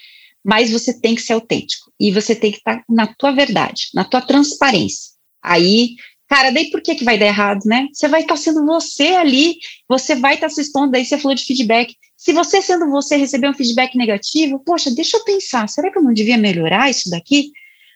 Mas você tem que ser autêntico. E você tem que estar tá na tua verdade, na tua transparência. Aí Cara, daí por que, que vai dar errado, né? Você vai estar tá sendo você ali, você vai estar tá se expondo, daí você falou de feedback. Se você sendo você receber um feedback negativo, poxa, deixa eu pensar, será que eu não devia melhorar isso daqui?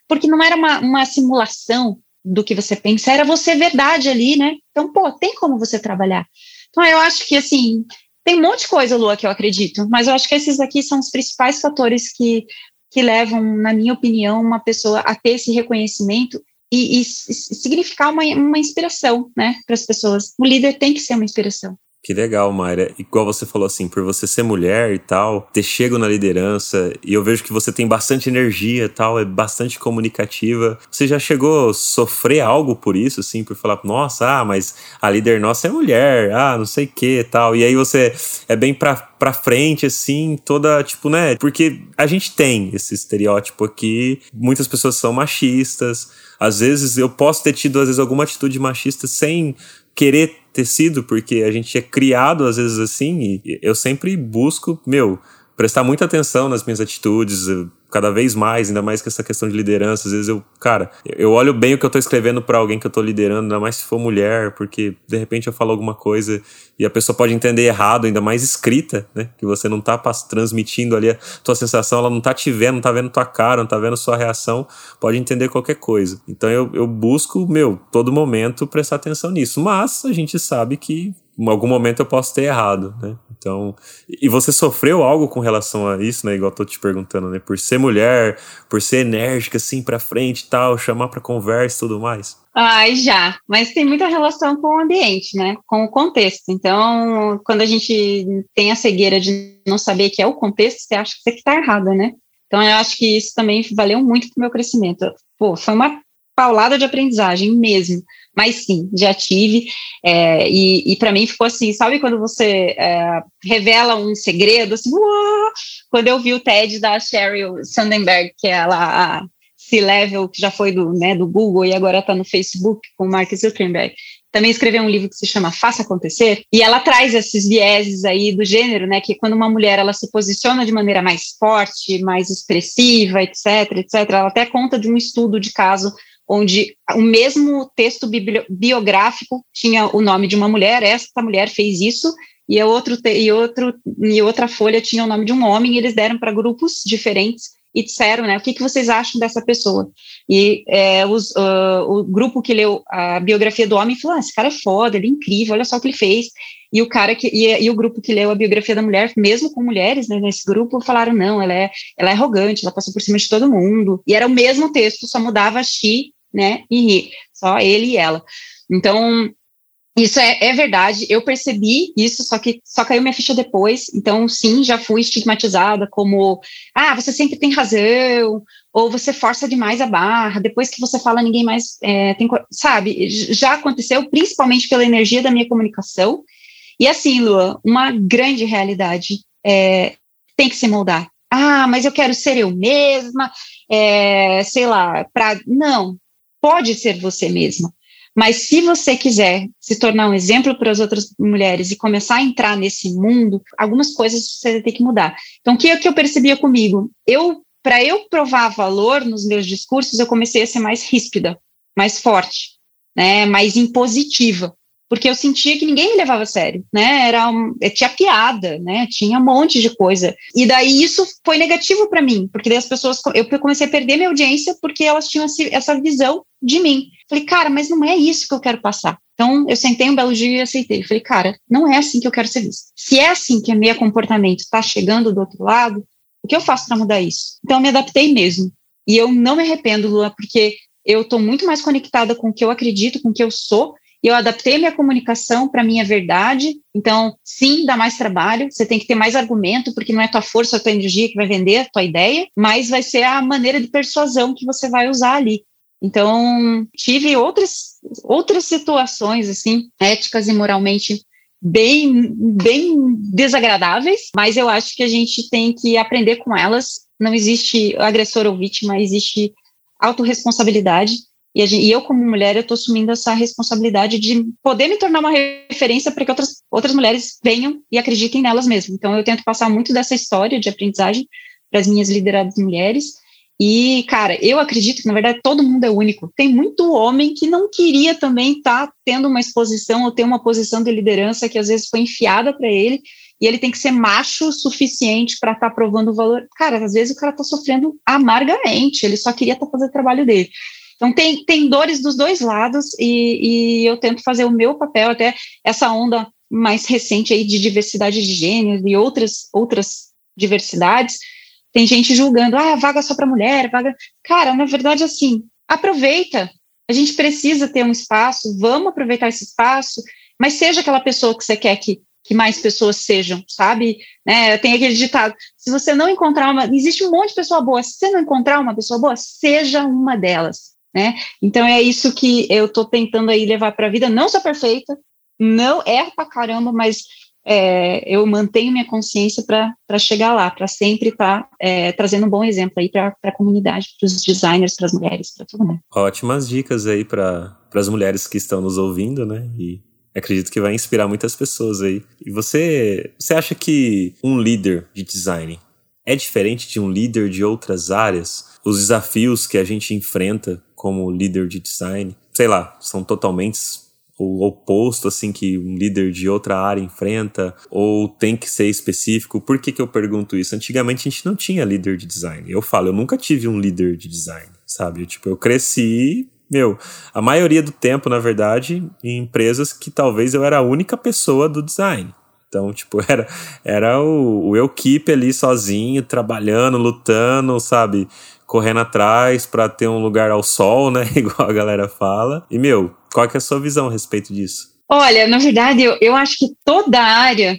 Porque não era uma, uma simulação do que você pensa, era você verdade ali, né? Então, pô, tem como você trabalhar. Então, eu acho que, assim, tem um monte de coisa, Lua, que eu acredito, mas eu acho que esses aqui são os principais fatores que, que levam, na minha opinião, uma pessoa a ter esse reconhecimento e, e significar uma, uma inspiração, né, para as pessoas. O líder tem que ser uma inspiração. Que legal, Mayra. Igual você falou assim, por você ser mulher e tal, ter chego na liderança, e eu vejo que você tem bastante energia e tal, é bastante comunicativa. Você já chegou a sofrer algo por isso, assim, por falar, nossa, ah, mas a líder nossa é mulher, ah, não sei o que tal. E aí você é bem pra, pra frente, assim, toda, tipo, né? Porque a gente tem esse estereótipo aqui, muitas pessoas são machistas, às vezes eu posso ter tido, às vezes, alguma atitude machista sem querer ter porque a gente é criado, às vezes, assim, e eu sempre busco, meu, prestar muita atenção nas minhas atitudes, cada vez mais, ainda mais com essa questão de liderança. Às vezes eu, cara, eu olho bem o que eu tô escrevendo para alguém que eu tô liderando, ainda mais se for mulher, porque de repente eu falo alguma coisa e a pessoa pode entender errado, ainda mais escrita, né? Que você não tá transmitindo ali a tua sensação, ela não tá te vendo, não tá vendo tua cara, não tá vendo sua reação, pode entender qualquer coisa. Então eu, eu busco, meu, todo momento prestar atenção nisso. Mas a gente sabe que em algum momento eu posso ter errado, né? Então, e você sofreu algo com relação a isso, né? Igual eu tô te perguntando, né? Por ser mulher, por ser enérgica assim para frente e tal, chamar para conversa e tudo mais. Ai, já, mas tem muita relação com o ambiente, né? Com o contexto. Então, quando a gente tem a cegueira de não saber que é o contexto, você acha que você está errada, né? Então, eu acho que isso também valeu muito para o meu crescimento. Pô, foi uma paulada de aprendizagem mesmo Mas sim, já tive. É, e e para mim ficou assim, sabe quando você é, revela um segredo, assim, quando eu vi o TED da Sheryl Sandberg, que é ela, a C-Level, que já foi do, né, do Google e agora está no Facebook com o Mark Zuckerberg, também escreveu um livro que se chama Faça Acontecer, e ela traz esses vieses aí do gênero, né, que quando uma mulher ela se posiciona de maneira mais forte, mais expressiva, etc, etc, ela até conta de um estudo de caso onde o mesmo texto biográfico tinha o nome de uma mulher, esta mulher fez isso, e, outro, e, outro, e outra folha tinha o nome de um homem, e eles deram para grupos diferentes e disseram, né, o que, que vocês acham dessa pessoa? E é, os, uh, o grupo que leu a biografia do homem falou, ah, esse cara é foda, ele é incrível, olha só o que ele fez. E o cara que e, e o grupo que leu a biografia da mulher, mesmo com mulheres, né, nesse grupo, falaram, não, ela é, ela é arrogante, ela passou por cima de todo mundo. E era o mesmo texto, só mudava she, né, e só ele e ela. Então, isso é, é, verdade, eu percebi isso, só que só caiu minha ficha depois. Então, sim, já fui estigmatizada como ah, você sempre tem razão, ou você força demais a barra, depois que você fala, ninguém mais é, tem. Sabe, já aconteceu, principalmente pela energia da minha comunicação. E assim, Lua, uma grande realidade é, tem que se moldar. Ah, mas eu quero ser eu mesma, é, sei lá, para. Não, pode ser você mesma mas se você quiser se tornar um exemplo para as outras mulheres e começar a entrar nesse mundo, algumas coisas você vai ter que mudar. Então, o que, é que eu percebia comigo? Eu, para eu provar valor nos meus discursos, eu comecei a ser mais ríspida, mais forte, né, mais impositiva porque eu sentia que ninguém me levava a sério, né? Era um, tinha piada, né? Tinha um monte de coisa. E daí isso foi negativo para mim, porque daí as pessoas eu comecei a perder minha audiência porque elas tinham essa visão de mim. Falei, cara, mas não é isso que eu quero passar. Então eu sentei um belo dia e aceitei. Falei, cara, não é assim que eu quero ser vista. Se é assim que o meu comportamento está chegando do outro lado, o que eu faço para mudar isso? Então eu me adaptei mesmo. E eu não me arrependo, Lua, porque eu estou muito mais conectada com o que eu acredito, com o que eu sou, eu adaptei minha comunicação para minha verdade. Então, sim, dá mais trabalho. Você tem que ter mais argumento, porque não é tua força, a tua energia que vai vender a tua ideia, mas vai ser a maneira de persuasão que você vai usar ali. Então, tive outras outras situações assim, éticas e moralmente bem bem desagradáveis, mas eu acho que a gente tem que aprender com elas. Não existe agressor ou vítima, existe autorresponsabilidade e, gente, e, eu, como mulher, eu estou assumindo essa responsabilidade de poder me tornar uma referência para que outras, outras mulheres venham e acreditem nelas mesmas. Então, eu tento passar muito dessa história de aprendizagem para as minhas lideradas mulheres. E, cara, eu acredito que, na verdade, todo mundo é único. Tem muito homem que não queria também estar tá tendo uma exposição ou ter uma posição de liderança que às vezes foi enfiada para ele e ele tem que ser macho o suficiente para estar tá provando o valor. Cara, às vezes o cara está sofrendo amargamente, ele só queria estar tá fazendo o trabalho dele. Então, tem, tem dores dos dois lados e, e eu tento fazer o meu papel, até essa onda mais recente aí de diversidade de gêneros e outras, outras diversidades. Tem gente julgando, ah, vaga só para mulher, vaga. Cara, na verdade, assim, aproveita. A gente precisa ter um espaço, vamos aproveitar esse espaço, mas seja aquela pessoa que você quer que, que mais pessoas sejam, sabe? Né, tem aquele ditado: se você não encontrar uma. Existe um monte de pessoa boa, se você não encontrar uma pessoa boa, seja uma delas né? Então é isso que eu estou tentando aí levar para a vida. Não sou perfeita, não erro pra caramba, mas é, eu mantenho minha consciência para chegar lá, para sempre estar tá, é, trazendo um bom exemplo aí para a comunidade, para os designers, para as mulheres, para todo mundo. Ótimas dicas aí para as mulheres que estão nos ouvindo, né? E acredito que vai inspirar muitas pessoas aí. E você, você acha que um líder de design é diferente de um líder de outras áreas? Os desafios que a gente enfrenta como líder de design, sei lá, são totalmente o oposto assim que um líder de outra área enfrenta ou tem que ser específico. Por que, que eu pergunto isso? Antigamente a gente não tinha líder de design. Eu falo, eu nunca tive um líder de design, sabe? Eu, tipo, eu cresci, meu, a maioria do tempo, na verdade, em empresas que talvez eu era a única pessoa do design. Então, tipo, era, era o, o eu keep ali sozinho, trabalhando, lutando, sabe? Correndo atrás para ter um lugar ao sol, né? Igual a galera fala. E, meu, qual que é a sua visão a respeito disso? Olha, na verdade, eu, eu acho que toda área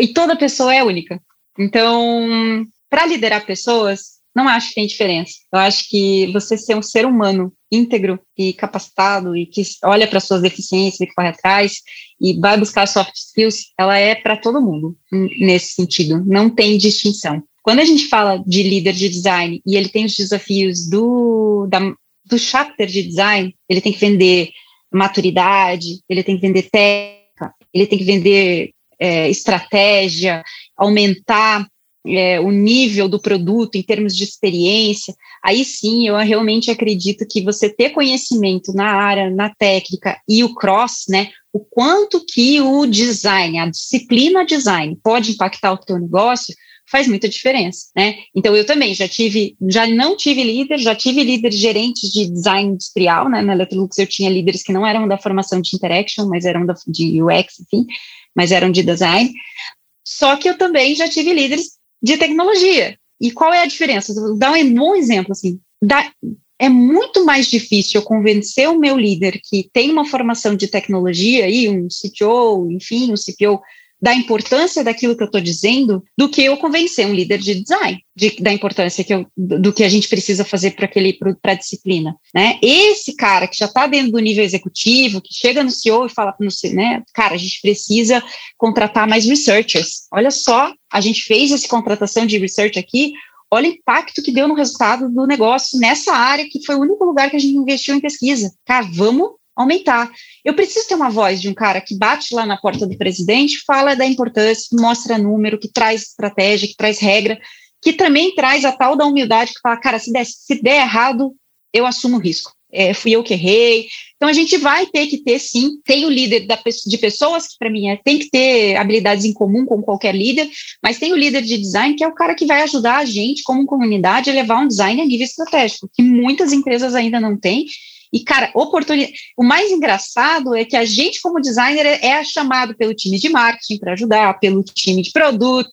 e toda pessoa é única. Então, para liderar pessoas, Não acho que tem diferença. Eu acho que você ser um ser humano íntegro e capacitado e que olha para suas deficiências e corre atrás e vai buscar soft skills, ela é para todo mundo nesse sentido. Não tem distinção. Quando a gente fala de líder de design e ele tem os desafios do, da, do chapter de design, ele tem que vender maturidade, ele tem que vender técnica, ele tem que vender é, estratégia, aumentar é, o nível do produto em termos de experiência, aí sim eu realmente acredito que você ter conhecimento na área, na técnica e o cross, né, o quanto que o design, a disciplina design pode impactar o teu negócio, faz muita diferença, né? Então eu também já tive, já não tive líder, já tive líderes gerentes de design industrial, né? Na Electrolux eu tinha líderes que não eram da formação de interaction, mas eram da, de UX, enfim, mas eram de design. Só que eu também já tive líderes de tecnologia. E qual é a diferença? Vou dar um bom exemplo, assim. Da, é muito mais difícil eu convencer o meu líder que tem uma formação de tecnologia, aí, um CTO, enfim, um CPO, da importância daquilo que eu estou dizendo do que eu convencer um líder de design de, da importância que eu, do que a gente precisa fazer para aquele para a disciplina, né? Esse cara que já está dentro do nível executivo, que chega no CEO e fala no né, cara, a gente precisa contratar mais researchers. Olha só, a gente fez essa contratação de research aqui. Olha o impacto que deu no resultado do negócio nessa área que foi o único lugar que a gente investiu em pesquisa. Cara, vamos aumentar. Eu preciso ter uma voz de um cara que bate lá na porta do presidente, fala da importância, mostra número, que traz estratégia, que traz regra, que também traz a tal da humildade que fala, cara, se der, se der errado, eu assumo o risco. É, fui eu que errei. Então a gente vai ter que ter, sim, tem o líder da, de pessoas, que para mim é, tem que ter habilidades em comum com qualquer líder, mas tem o líder de design, que é o cara que vai ajudar a gente, como comunidade, a levar um design a nível estratégico, que muitas empresas ainda não têm, e, cara, oportunidade. O mais engraçado é que a gente, como designer, é chamado pelo time de marketing para ajudar, pelo time de produto,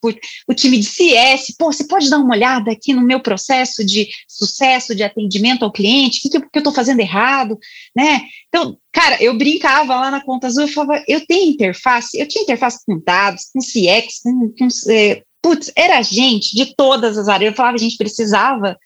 o time de CS. Pô, você pode dar uma olhada aqui no meu processo de sucesso, de atendimento ao cliente, o que, que eu estou fazendo errado, né? Então, cara, eu brincava lá na conta azul, eu falava, eu tenho interface, eu tinha interface com dados, com CX, com, com é, putz, era gente de todas as áreas. Eu falava, a gente precisava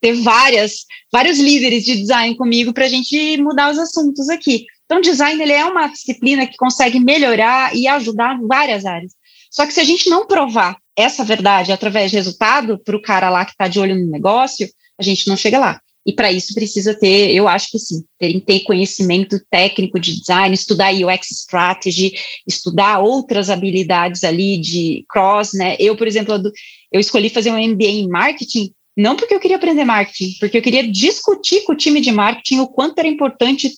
ter várias, vários líderes de design comigo para a gente mudar os assuntos aqui. Então, design ele é uma disciplina que consegue melhorar e ajudar várias áreas. Só que se a gente não provar essa verdade através de resultado para o cara lá que está de olho no negócio, a gente não chega lá. E para isso precisa ter, eu acho que sim, ter, ter conhecimento técnico de design, estudar UX strategy, estudar outras habilidades ali de cross, né? Eu, por exemplo, eu escolhi fazer um MBA em marketing não porque eu queria aprender marketing, porque eu queria discutir com o time de marketing o quanto era importante,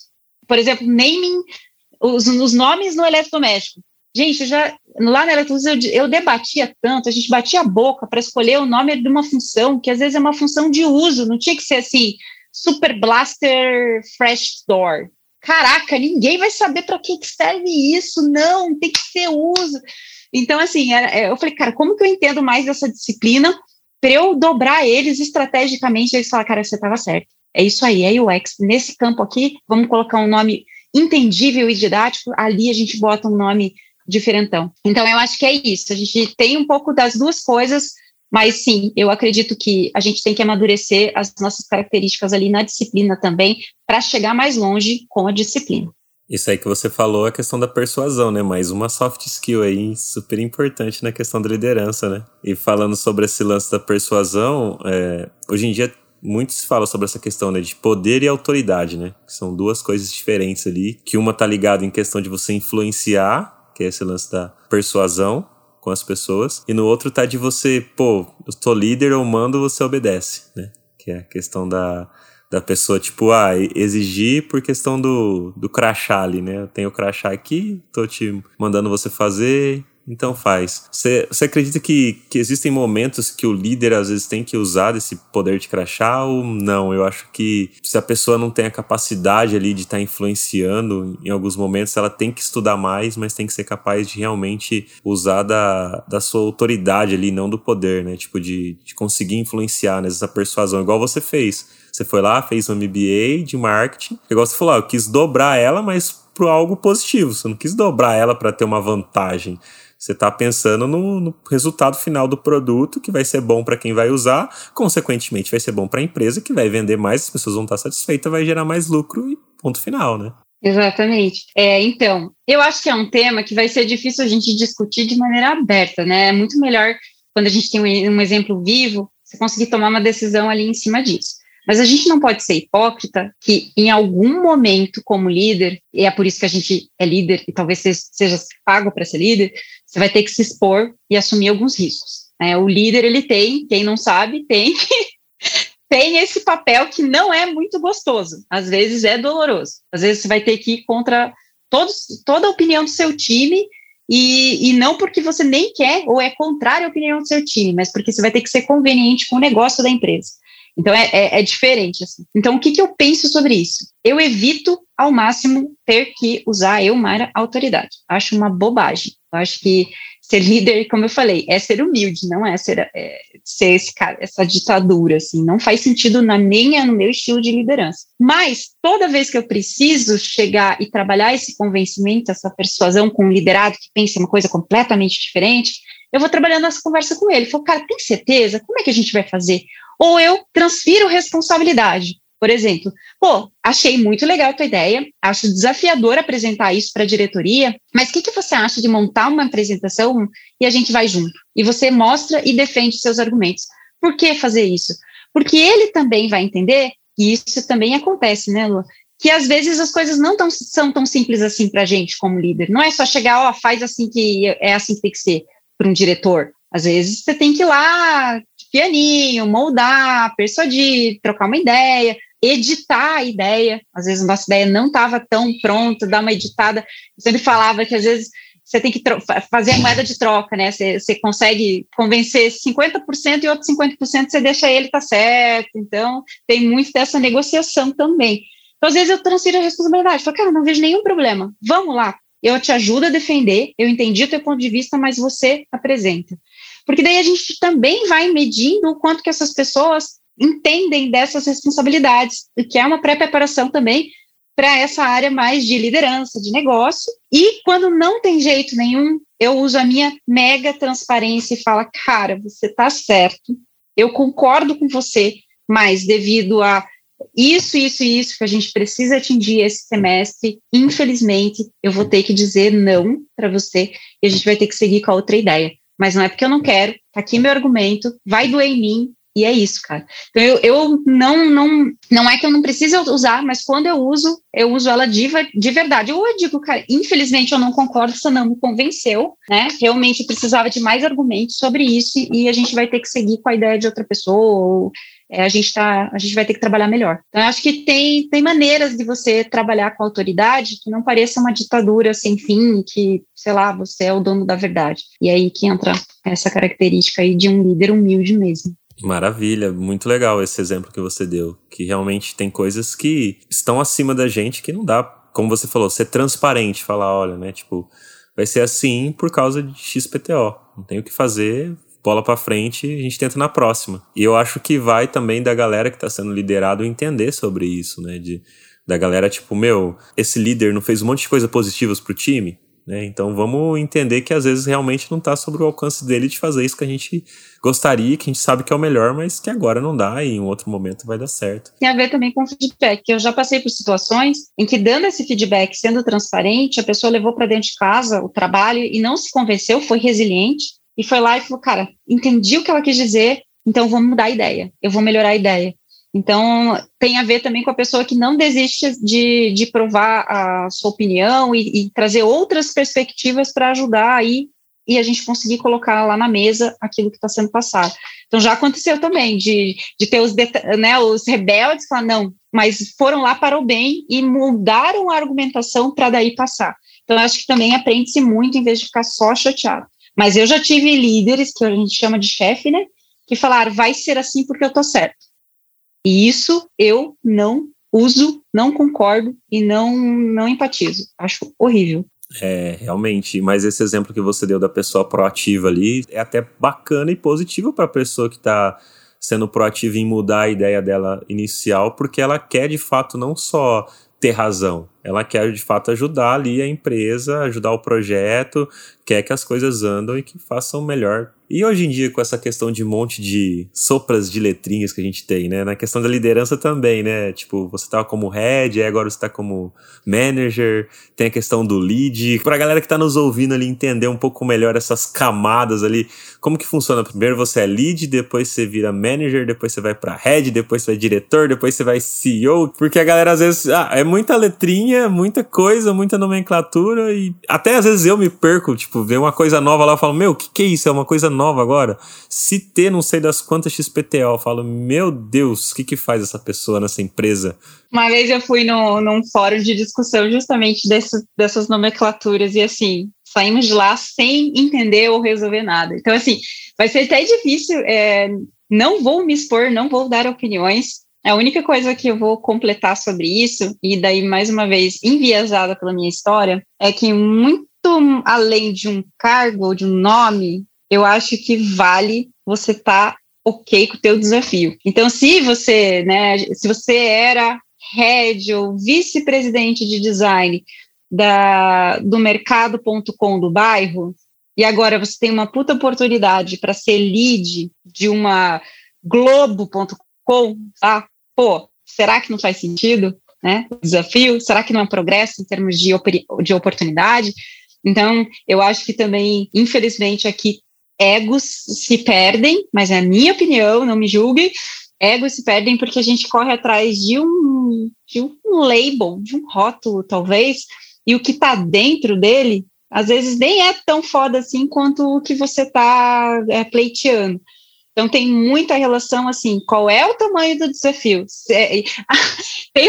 por exemplo, naming os, os nomes no eletrodoméstico. Gente, já lá na Eletrolux eu, eu debatia tanto, a gente batia a boca para escolher o nome de uma função, que às vezes é uma função de uso, não tinha que ser assim, Super Blaster Fresh Door. Caraca, ninguém vai saber para que serve isso, não, tem que ser uso. Então, assim, era, é, eu falei, cara, como que eu entendo mais dessa disciplina para eu dobrar eles estrategicamente, eles falaram, cara, você estava certo. É isso aí, é UX. Nesse campo aqui, vamos colocar um nome entendível e didático, ali a gente bota um nome diferentão. Então, eu acho que é isso. A gente tem um pouco das duas coisas, mas sim, eu acredito que a gente tem que amadurecer as nossas características ali na disciplina também, para chegar mais longe com a disciplina. Isso aí que você falou é a questão da persuasão, né? Mais uma soft skill aí super importante na questão da liderança, né? E falando sobre esse lance da persuasão, é, hoje em dia muito se fala sobre essa questão né, de poder e autoridade, né? Que são duas coisas diferentes ali, que uma tá ligada em questão de você influenciar, que é esse lance da persuasão com as pessoas, e no outro tá de você, pô, eu sou líder, eu mando, você obedece, né? Que é a questão da da pessoa, tipo, ah, exigir por questão do, do crachá ali, né? Eu tenho o crachá aqui, tô te mandando você fazer, então faz. Você acredita que, que existem momentos que o líder às vezes tem que usar esse poder de crachá ou não? Eu acho que se a pessoa não tem a capacidade ali de estar tá influenciando em alguns momentos, ela tem que estudar mais, mas tem que ser capaz de realmente usar da, da sua autoridade ali, não do poder, né? Tipo, de, de conseguir influenciar nessa persuasão, igual você fez. Você foi lá, fez um MBA de marketing. Igual você falou, eu quis dobrar ela, mas para algo positivo. Você não quis dobrar ela para ter uma vantagem. Você está pensando no, no, resultado final do produto, que vai ser bom para quem vai usar, consequentemente vai ser bom para a empresa, que vai vender mais, as pessoas vão estar satisfeitas, vai gerar mais lucro e ponto final, né? Exatamente. É, então, eu acho que é um tema que vai ser difícil a gente discutir de maneira aberta, né? É muito melhor quando a gente tem um exemplo vivo, você conseguir tomar uma decisão ali em cima disso. Mas a gente não pode ser hipócrita que em algum momento, como líder, e é por isso que a gente é líder e talvez seja pago para ser líder, você vai ter que se expor e assumir alguns riscos. Né? O líder, ele tem, quem não sabe, tem tem esse papel que não é muito gostoso. Às vezes é doloroso. Às vezes você vai ter que ir contra todos, toda a opinião do seu time e, e não porque você nem quer ou é contrário à opinião do seu time, mas porque você vai ter que ser conveniente com o negócio da empresa. Então é, é, é diferente. Assim. Então o que, que eu penso sobre isso? Eu evito ao máximo ter que usar eu, Mara, autoridade. Acho uma bobagem. Eu acho que ser líder, como eu falei, é ser humilde, não é ser, é, ser esse cara, essa ditadura, assim, não faz sentido na nem no meu estilo de liderança. Mas toda vez que eu preciso chegar e trabalhar esse convencimento, essa persuasão com um liderado que pensa uma coisa completamente diferente, eu vou trabalhando essa conversa com ele. Falo, cara, tem certeza? Como é que a gente vai fazer? Ou eu transfiro responsabilidade. Por exemplo, pô, achei muito legal a tua ideia, acho desafiador apresentar isso para a diretoria, mas o que, que você acha de montar uma apresentação e a gente vai junto? E você mostra e defende seus argumentos. Por que fazer isso? Porque ele também vai entender, e isso também acontece, né, Lu? Que às vezes as coisas não tão, são tão simples assim para a gente como líder. Não é só chegar, ó, faz assim que é assim que tem que ser para um diretor. Às vezes você tem que ir lá, pianinho, moldar, persuadir, trocar uma ideia editar a ideia. Às vezes nossa ideia não estava tão pronta, dar uma editada. Eu sempre falava que às vezes você tem que fazer a moeda de troca, né? Você, você consegue convencer 50% e outros 50% você deixa ele tá certo. Então, tem muito dessa negociação também. Então, às vezes eu transfiro a responsabilidade. Falo, cara, não vejo nenhum problema. Vamos lá. Eu te ajudo a defender, eu entendi o teu ponto de vista, mas você apresenta. Porque daí a gente também vai medindo o quanto que essas pessoas entendem dessas responsabilidades, e que é uma pré-preparação também para essa área mais de liderança, de negócio. E quando não tem jeito nenhum, eu uso a minha mega transparência e falo, cara, você está certo, eu concordo com você, mas devido a isso, isso e isso que a gente precisa atingir esse semestre, infelizmente, eu vou ter que dizer não para você e a gente vai ter que seguir com a outra ideia. Mas não é porque eu não quero, tá aqui meu argumento, vai doer em mim, e é isso, cara. Então eu, eu não, não, não é que eu não precise usar, mas quando eu uso, eu uso ela de, de verdade. Ou eu digo, cara, infelizmente eu não concordo, você não me convenceu, né? Realmente eu precisava de mais argumentos sobre isso e a gente vai ter que seguir com a ideia de outra pessoa, ou é, a gente tá, a gente vai ter que trabalhar melhor. Então, acho que tem, tem maneiras de você trabalhar com autoridade que não pareça uma ditadura sem fim, que, sei lá, você é o dono da verdade. E é aí que entra essa característica aí de um líder humilde mesmo. Maravilha, muito legal esse exemplo que você deu. Que realmente tem coisas que estão acima da gente que não dá, como você falou, ser transparente, falar, olha, né, tipo, vai ser assim por causa de XPTO. Não tem o que fazer, bola para frente, a gente tenta na próxima. E eu acho que vai também da galera que está sendo liderado entender sobre isso, né, de da galera tipo, meu, esse líder não fez um monte de coisas positivas pro time, né? Então vamos entender que às vezes realmente não está sobre o alcance dele de fazer isso que a gente gostaria, que a gente sabe que é o melhor, mas que agora não dá e em um outro momento vai dar certo. Tem a ver também com feedback. Eu já passei por situações em que, dando esse feedback, sendo transparente, a pessoa levou para dentro de casa o trabalho e não se convenceu, foi resiliente e foi lá e falou: Cara, entendi o que ela quis dizer, então vamos mudar a ideia, eu vou melhorar a ideia. Então, tem a ver também com a pessoa que não desiste de, de provar a sua opinião e, e trazer outras perspectivas para ajudar aí e a gente conseguir colocar lá na mesa aquilo que está sendo passado. Então, já aconteceu também de, de ter os, né, os rebeldes falar, não, mas foram lá para o bem e mudaram a argumentação para daí passar. Então, acho que também aprende-se muito em vez de ficar só chateado. Mas eu já tive líderes, que a gente chama de chefe, né, que falaram, vai ser assim porque eu tô certo. E isso eu não uso, não concordo e não, não empatizo. Acho horrível. É, realmente. Mas esse exemplo que você deu da pessoa proativa ali é até bacana e positivo para a pessoa que está sendo proativa em mudar a ideia dela inicial, porque ela quer de fato não só ter razão, Ela quer de fato ajudar ali a empresa, ajudar o projeto, quer que as coisas andam e que façam melhor e hoje em dia, com essa questão de um monte de sopras de letrinhas que a gente tem, né? Na questão da liderança também, né? Tipo, você tava como head, agora você tá como manager, tem a questão do lead. Pra galera que tá nos ouvindo ali entender um pouco melhor essas camadas ali, como que funciona? Primeiro você é lead, depois você vira manager, depois você vai pra head, depois você vai diretor, depois você vai CEO. Porque a galera às vezes, ah, é muita letrinha, muita coisa, muita nomenclatura e até às vezes eu me perco, tipo, ver uma coisa nova lá e falo, meu, o que que é isso? É uma coisa nova agora. Se ter não sei das quantas XPTO, eu falo, meu Deus, o que, que faz essa pessoa nessa empresa? Uma vez eu fui no, num fórum de discussão justamente desse, dessas nomenclaturas e assim, saímos de lá sem entender ou resolver nada. Então, assim, vai ser até difícil. É, não vou me expor, não vou dar opiniões. A única coisa que eu vou completar sobre isso, e daí, mais uma vez, enviesada pela minha história, é que muito além de um cargo ou de um nome, eu acho que vale você estar tá ok com o teu desafio. Então, se você, né, se você era head ou vice-presidente de design da, do mercado.com do bairro, e agora você tem uma puta oportunidade para ser lead de uma globo.com, tá? Pô, será que não faz sentido? Né? Desafio? Será que não é um progresso em termos de, de oportunidade? Então, eu acho que também, infelizmente, aqui egos se perdem, mas é a minha opinião, não me julgue. Egos se perdem porque a gente corre atrás de um, de um label, de um rótulo, talvez, e o que está dentro dele, às vezes nem é tão foda assim quanto o que você está é, pleiteando. Então tem muita relação assim, qual é o tamanho do desafio? É, tem,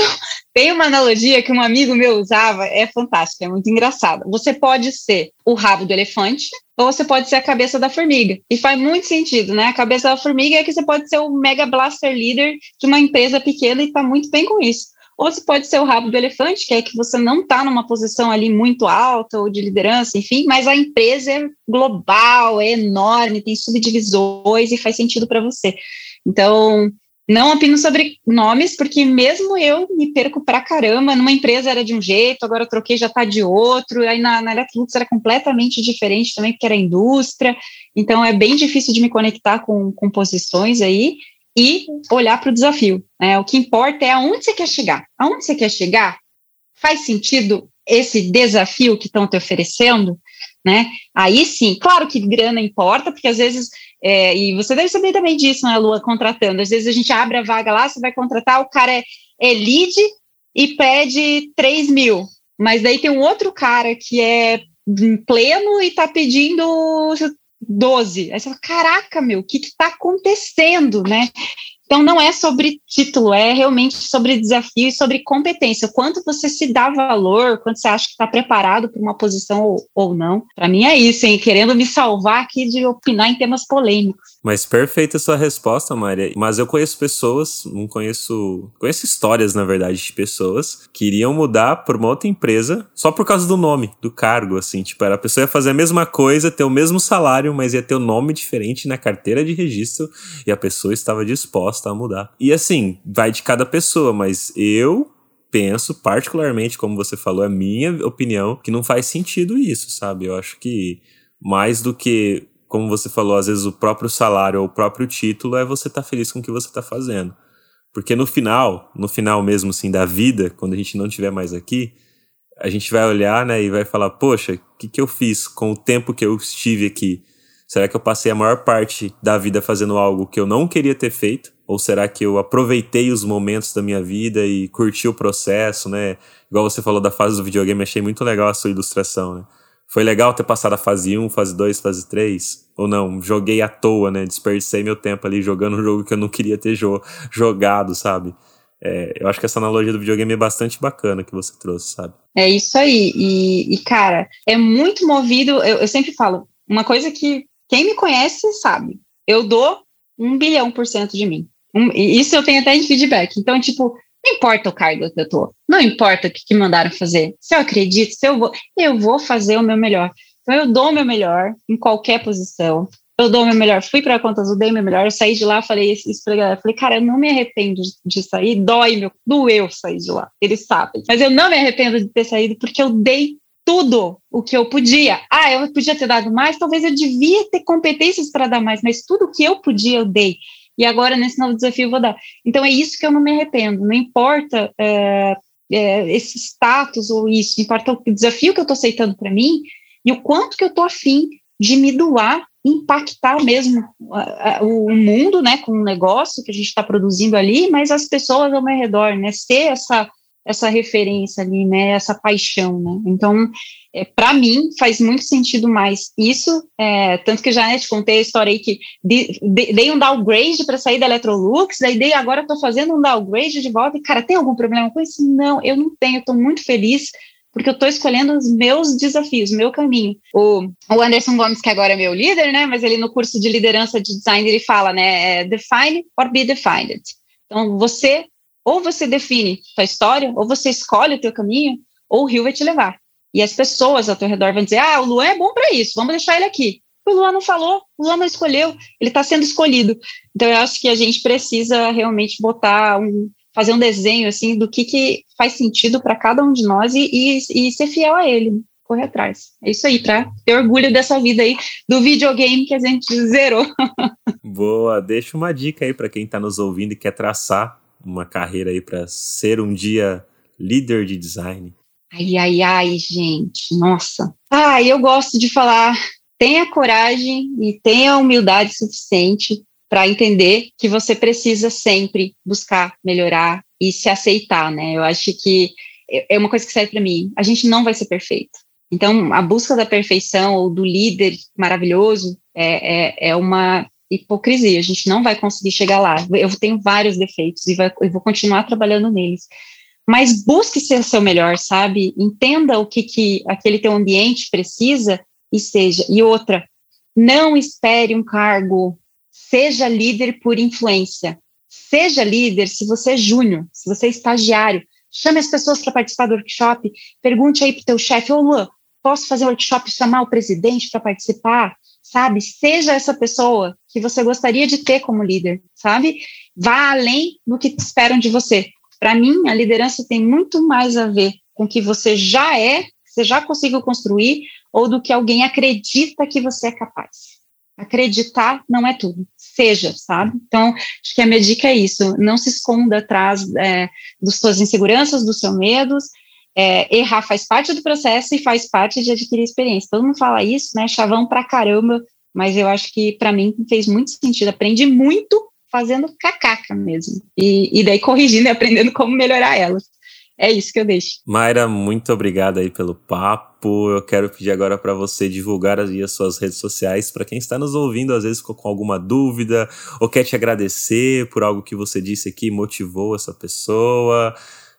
tem uma analogia que um amigo meu usava, é fantástica, é muito engraçada. Você pode ser o rabo do elefante ou você pode ser a cabeça da formiga. E faz muito sentido, né? A cabeça da formiga é que você pode ser o mega blaster leader de uma empresa pequena e está muito bem com isso ou se pode ser o rabo do elefante, que é que você não está numa posição ali muito alta ou de liderança, enfim, mas a empresa é global, é enorme, tem subdivisões e faz sentido para você. Então, não opino sobre nomes, porque mesmo eu me perco pra caramba. Numa empresa era de um jeito, agora eu troquei, já está de outro. Aí na, na Electrolux era completamente diferente também, porque era indústria. Então é bem difícil de me conectar com, com posições aí e olhar para o desafio. Né? O que importa é aonde você quer chegar. Aonde você quer chegar? Faz sentido esse desafio que estão te oferecendo? Né? Aí sim, claro que grana importa, porque às vezes, é, e você deve saber também disso, né, Lua, contratando. Às vezes a gente abre a vaga lá, você vai contratar, o cara é, é lead e pede 3 mil. Mas daí tem um outro cara que é pleno e está pedindo 12. Aí você fala, caraca, meu, o que está acontecendo, né? Então, não é sobre título, é realmente sobre desafio e sobre competência. Quanto você se dá valor, quanto você acha que está preparado para uma posição ou, ou não. Para mim é isso, hein? Querendo me salvar aqui de opinar em temas polêmicos. Mas perfeita sua resposta, Maria. Mas eu conheço pessoas, não conheço. Conheço histórias, na verdade, de pessoas que iriam mudar para uma outra empresa só por causa do nome, do cargo, assim. Tipo, a pessoa ia fazer a mesma coisa, ter o mesmo salário, mas ia ter o um nome diferente na carteira de registro e a pessoa estava disposta a mudar. E assim, vai de cada pessoa, mas eu penso, particularmente, como você falou, é minha opinião, que não faz sentido isso, sabe? Eu acho que mais do que como você falou, às vezes o próprio salário ou o próprio título é você estar tá feliz com o que você está fazendo. Porque no final, no final mesmo assim da vida, quando a gente não estiver mais aqui, a gente vai olhar, né, e vai falar, poxa, o que, que eu fiz com o tempo que eu estive aqui? Será que eu passei a maior parte da vida fazendo algo que eu não queria ter feito? Ou será que eu aproveitei os momentos da minha vida e curti o processo, né? Igual você falou da fase do videogame, achei muito legal a sua ilustração, né? Foi legal ter passado a fase 1, fase 2, fase 3? Ou não? Joguei à toa, né? Desperdicei meu tempo ali jogando um jogo que eu não queria ter jo jogado, sabe? É, eu acho que essa analogia do videogame é bastante bacana que você trouxe, sabe? É isso aí. E, e cara, é muito movido. Eu, eu sempre falo, uma coisa que quem me conhece sabe. Eu dou um bilhão por cento de mim. Um, isso eu tenho até de feedback. Então, tipo, não importa o cargo que eu tô, não importa o que, que mandaram fazer. Se eu acredito, se eu vou, eu vou fazer o meu melhor. Então eu dou o meu melhor em qualquer posição. eu dou o meu melhor. Fui para a conta azul, dei o meu melhor. Eu saí de lá, falei isso pra galera. Falei, cara, eu não me arrependo de sair. Dói, meu, doeu sair de lá. Eles sabem. Mas eu não me arrependo de ter saído porque eu dei tudo o que eu podia. Ah, eu podia ter dado mais, talvez eu devia ter competências para dar mais, mas tudo o que eu podia eu dei. E agora, nesse novo desafio, vou dar. Então, é isso que eu não me arrependo. Não importa é, é, esse status ou isso, importa o desafio que eu estou aceitando para mim e o quanto que eu estou afim de me doar, impactar mesmo o mundo, né, com o negócio que a gente está produzindo ali, mas as pessoas ao meu redor, né, ser essa essa referência ali, né, essa paixão, né, então, é, para mim, faz muito sentido mais isso, é, tanto que já né, te contei a história aí que de, de, dei um downgrade para sair da Electrolux, daí dei, agora estou fazendo um downgrade de volta, e, cara, tem algum problema com isso? Não, eu não tenho, estou muito feliz, porque eu estou escolhendo os meus desafios, meu caminho. O, o, Anderson Gomes, que agora é meu líder, né, mas ele no curso de liderança de design, ele fala, né, é, define or be defined. Então, você ou você define sua história, ou você escolhe o teu caminho, ou o rio vai te levar. E as pessoas ao teu redor vão dizer: ah, o Luan é bom para isso, vamos deixar ele aqui. O Luan não falou, o Luan não escolheu, ele está sendo escolhido. Então, eu acho que a gente precisa realmente botar um, fazer um desenho assim do que, que faz sentido para cada um de nós e, e, e, ser fiel a ele, correr atrás. É isso aí, para ter orgulho dessa vida aí do videogame que a gente zerou. Boa, deixa uma dica aí para quem está nos ouvindo e quer traçar uma carreira aí para ser um dia líder de design? Ai, ai, ai, gente, nossa. Ah, eu gosto de falar, tenha coragem e tenha humildade suficiente para entender que você precisa sempre buscar melhorar e se aceitar, né? Eu acho que é uma coisa que serve para mim. A gente não vai ser perfeito. Então, a busca da perfeição ou do líder maravilhoso é, é, é uma hipocrisia, a gente não vai conseguir chegar lá. Eu tenho vários defeitos e vai, vou continuar trabalhando neles. Mas busque ser o seu melhor, sabe? Entenda o que, que aquele teu ambiente precisa e seja. E outra, não espere um cargo, seja líder por influência. Seja líder se você é júnior, se você é estagiário. Chame as pessoas para participar do workshop, pergunte aí para o teu chefe, ô Luan, posso fazer workshop chamar o presidente para participar? Sabe? Seja essa pessoa que você gostaria de ter como líder, sabe? Vá além do que esperam de você. Para mim, a liderança tem muito mais a ver com o que você já é, você já conseguiu construir, ou do que alguém acredita que você é capaz. Acreditar não é tudo, seja, sabe? Então, acho que a minha dica é isso: não se esconda atrás é, das suas inseguranças, dos seus medos. É, errar faz parte do processo e faz parte de adquirir experiência. Todo mundo fala isso, né? Chavão pra caramba, mas eu acho que para mim fez muito sentido. Aprendi muito fazendo cacaca mesmo. E, e daí corrigindo e aprendendo como melhorar elas. É isso que eu deixo. Mayra, muito obrigada aí pelo papo. Eu quero pedir agora para você divulgar as suas redes sociais para quem está nos ouvindo, às vezes ficou com alguma dúvida ou quer te agradecer por algo que você disse aqui, motivou essa pessoa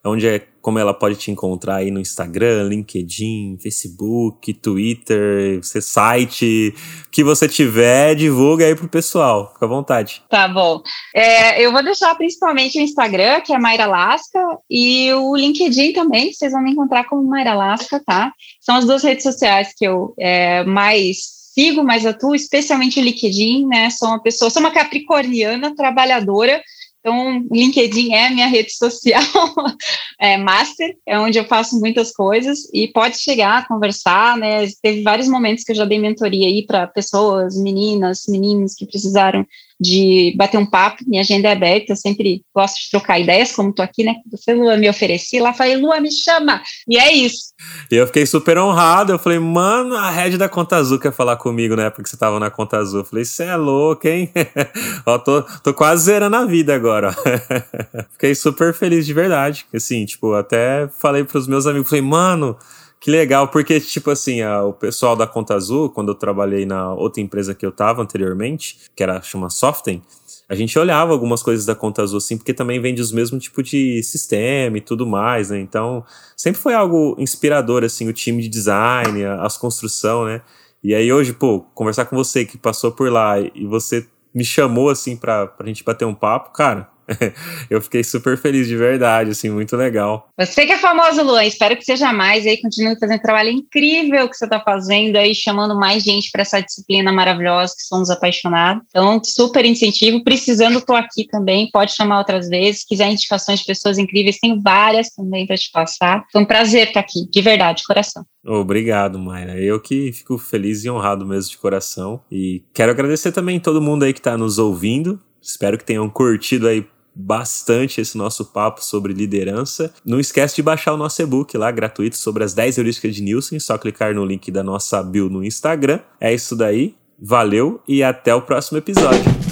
onde é como ela pode te encontrar aí no Instagram, LinkedIn, Facebook, Twitter, seu site, que você tiver, divulga aí pro pessoal, fica à vontade. Tá bom. É, eu vou deixar principalmente o Instagram, que é Mayra Lasca, e o LinkedIn também, vocês vão me encontrar como Mayra Lasca, tá? São as duas redes sociais que eu é, mais sigo, mais atuo, especialmente o LinkedIn, né? Sou uma pessoa, sou uma capricorniana trabalhadora, então, LinkedIn é minha rede social é, master, é onde eu faço muitas coisas e pode chegar a conversar, né? Teve vários momentos que eu já dei mentoria aí para pessoas, meninas, meninos que precisaram de bater um papo, minha agenda é aberta, eu sempre gosto de trocar ideias, como estou aqui, né? Você, Lua, me ofereci lá, falei, Lua, me chama, e é isso. E eu fiquei super honrado, eu falei, mano, a Red da Conta Azul quer falar comigo na época que você tava na Conta Azul. Eu falei, você é louco, hein? ó, tô, tô quase zerando a vida agora, Fiquei super feliz de verdade, assim, tipo, até falei pros meus amigos, falei, mano... Que legal, porque, tipo assim, a, o pessoal da Conta Azul, quando eu trabalhei na outra empresa que eu tava anteriormente, que era chama Soften, a gente olhava algumas coisas da Conta Azul, assim, porque também vende os mesmos tipo de sistema e tudo mais, né? Então, sempre foi algo inspirador, assim, o time de design, as construção, né? E aí hoje, pô, conversar com você que passou por lá e você me chamou, assim, pra, pra gente bater um papo, cara, eu fiquei super feliz de verdade, assim, muito legal. Você que é famoso, Luan, espero que seja mais aí, continue fazendo um trabalho incrível que você está fazendo aí, chamando mais gente para essa disciplina maravilhosa que somos apaixonados. Então, super incentivo. Precisando, tô aqui também, pode chamar outras vezes. Se quiser indicações de pessoas incríveis, tem várias também para te passar. Foi um prazer estar aqui, de verdade, de coração. Obrigado, Mayra. Eu que fico feliz e honrado mesmo de coração. E quero agradecer também todo mundo aí que está nos ouvindo. Espero que tenham curtido aí bastante esse nosso papo sobre liderança. Não esquece de baixar o nosso e-book lá, gratuito, sobre as 10 heurísticas de Nielsen. Só clicar no link da nossa bio no Instagram. É isso daí. Valeu e até o próximo episódio.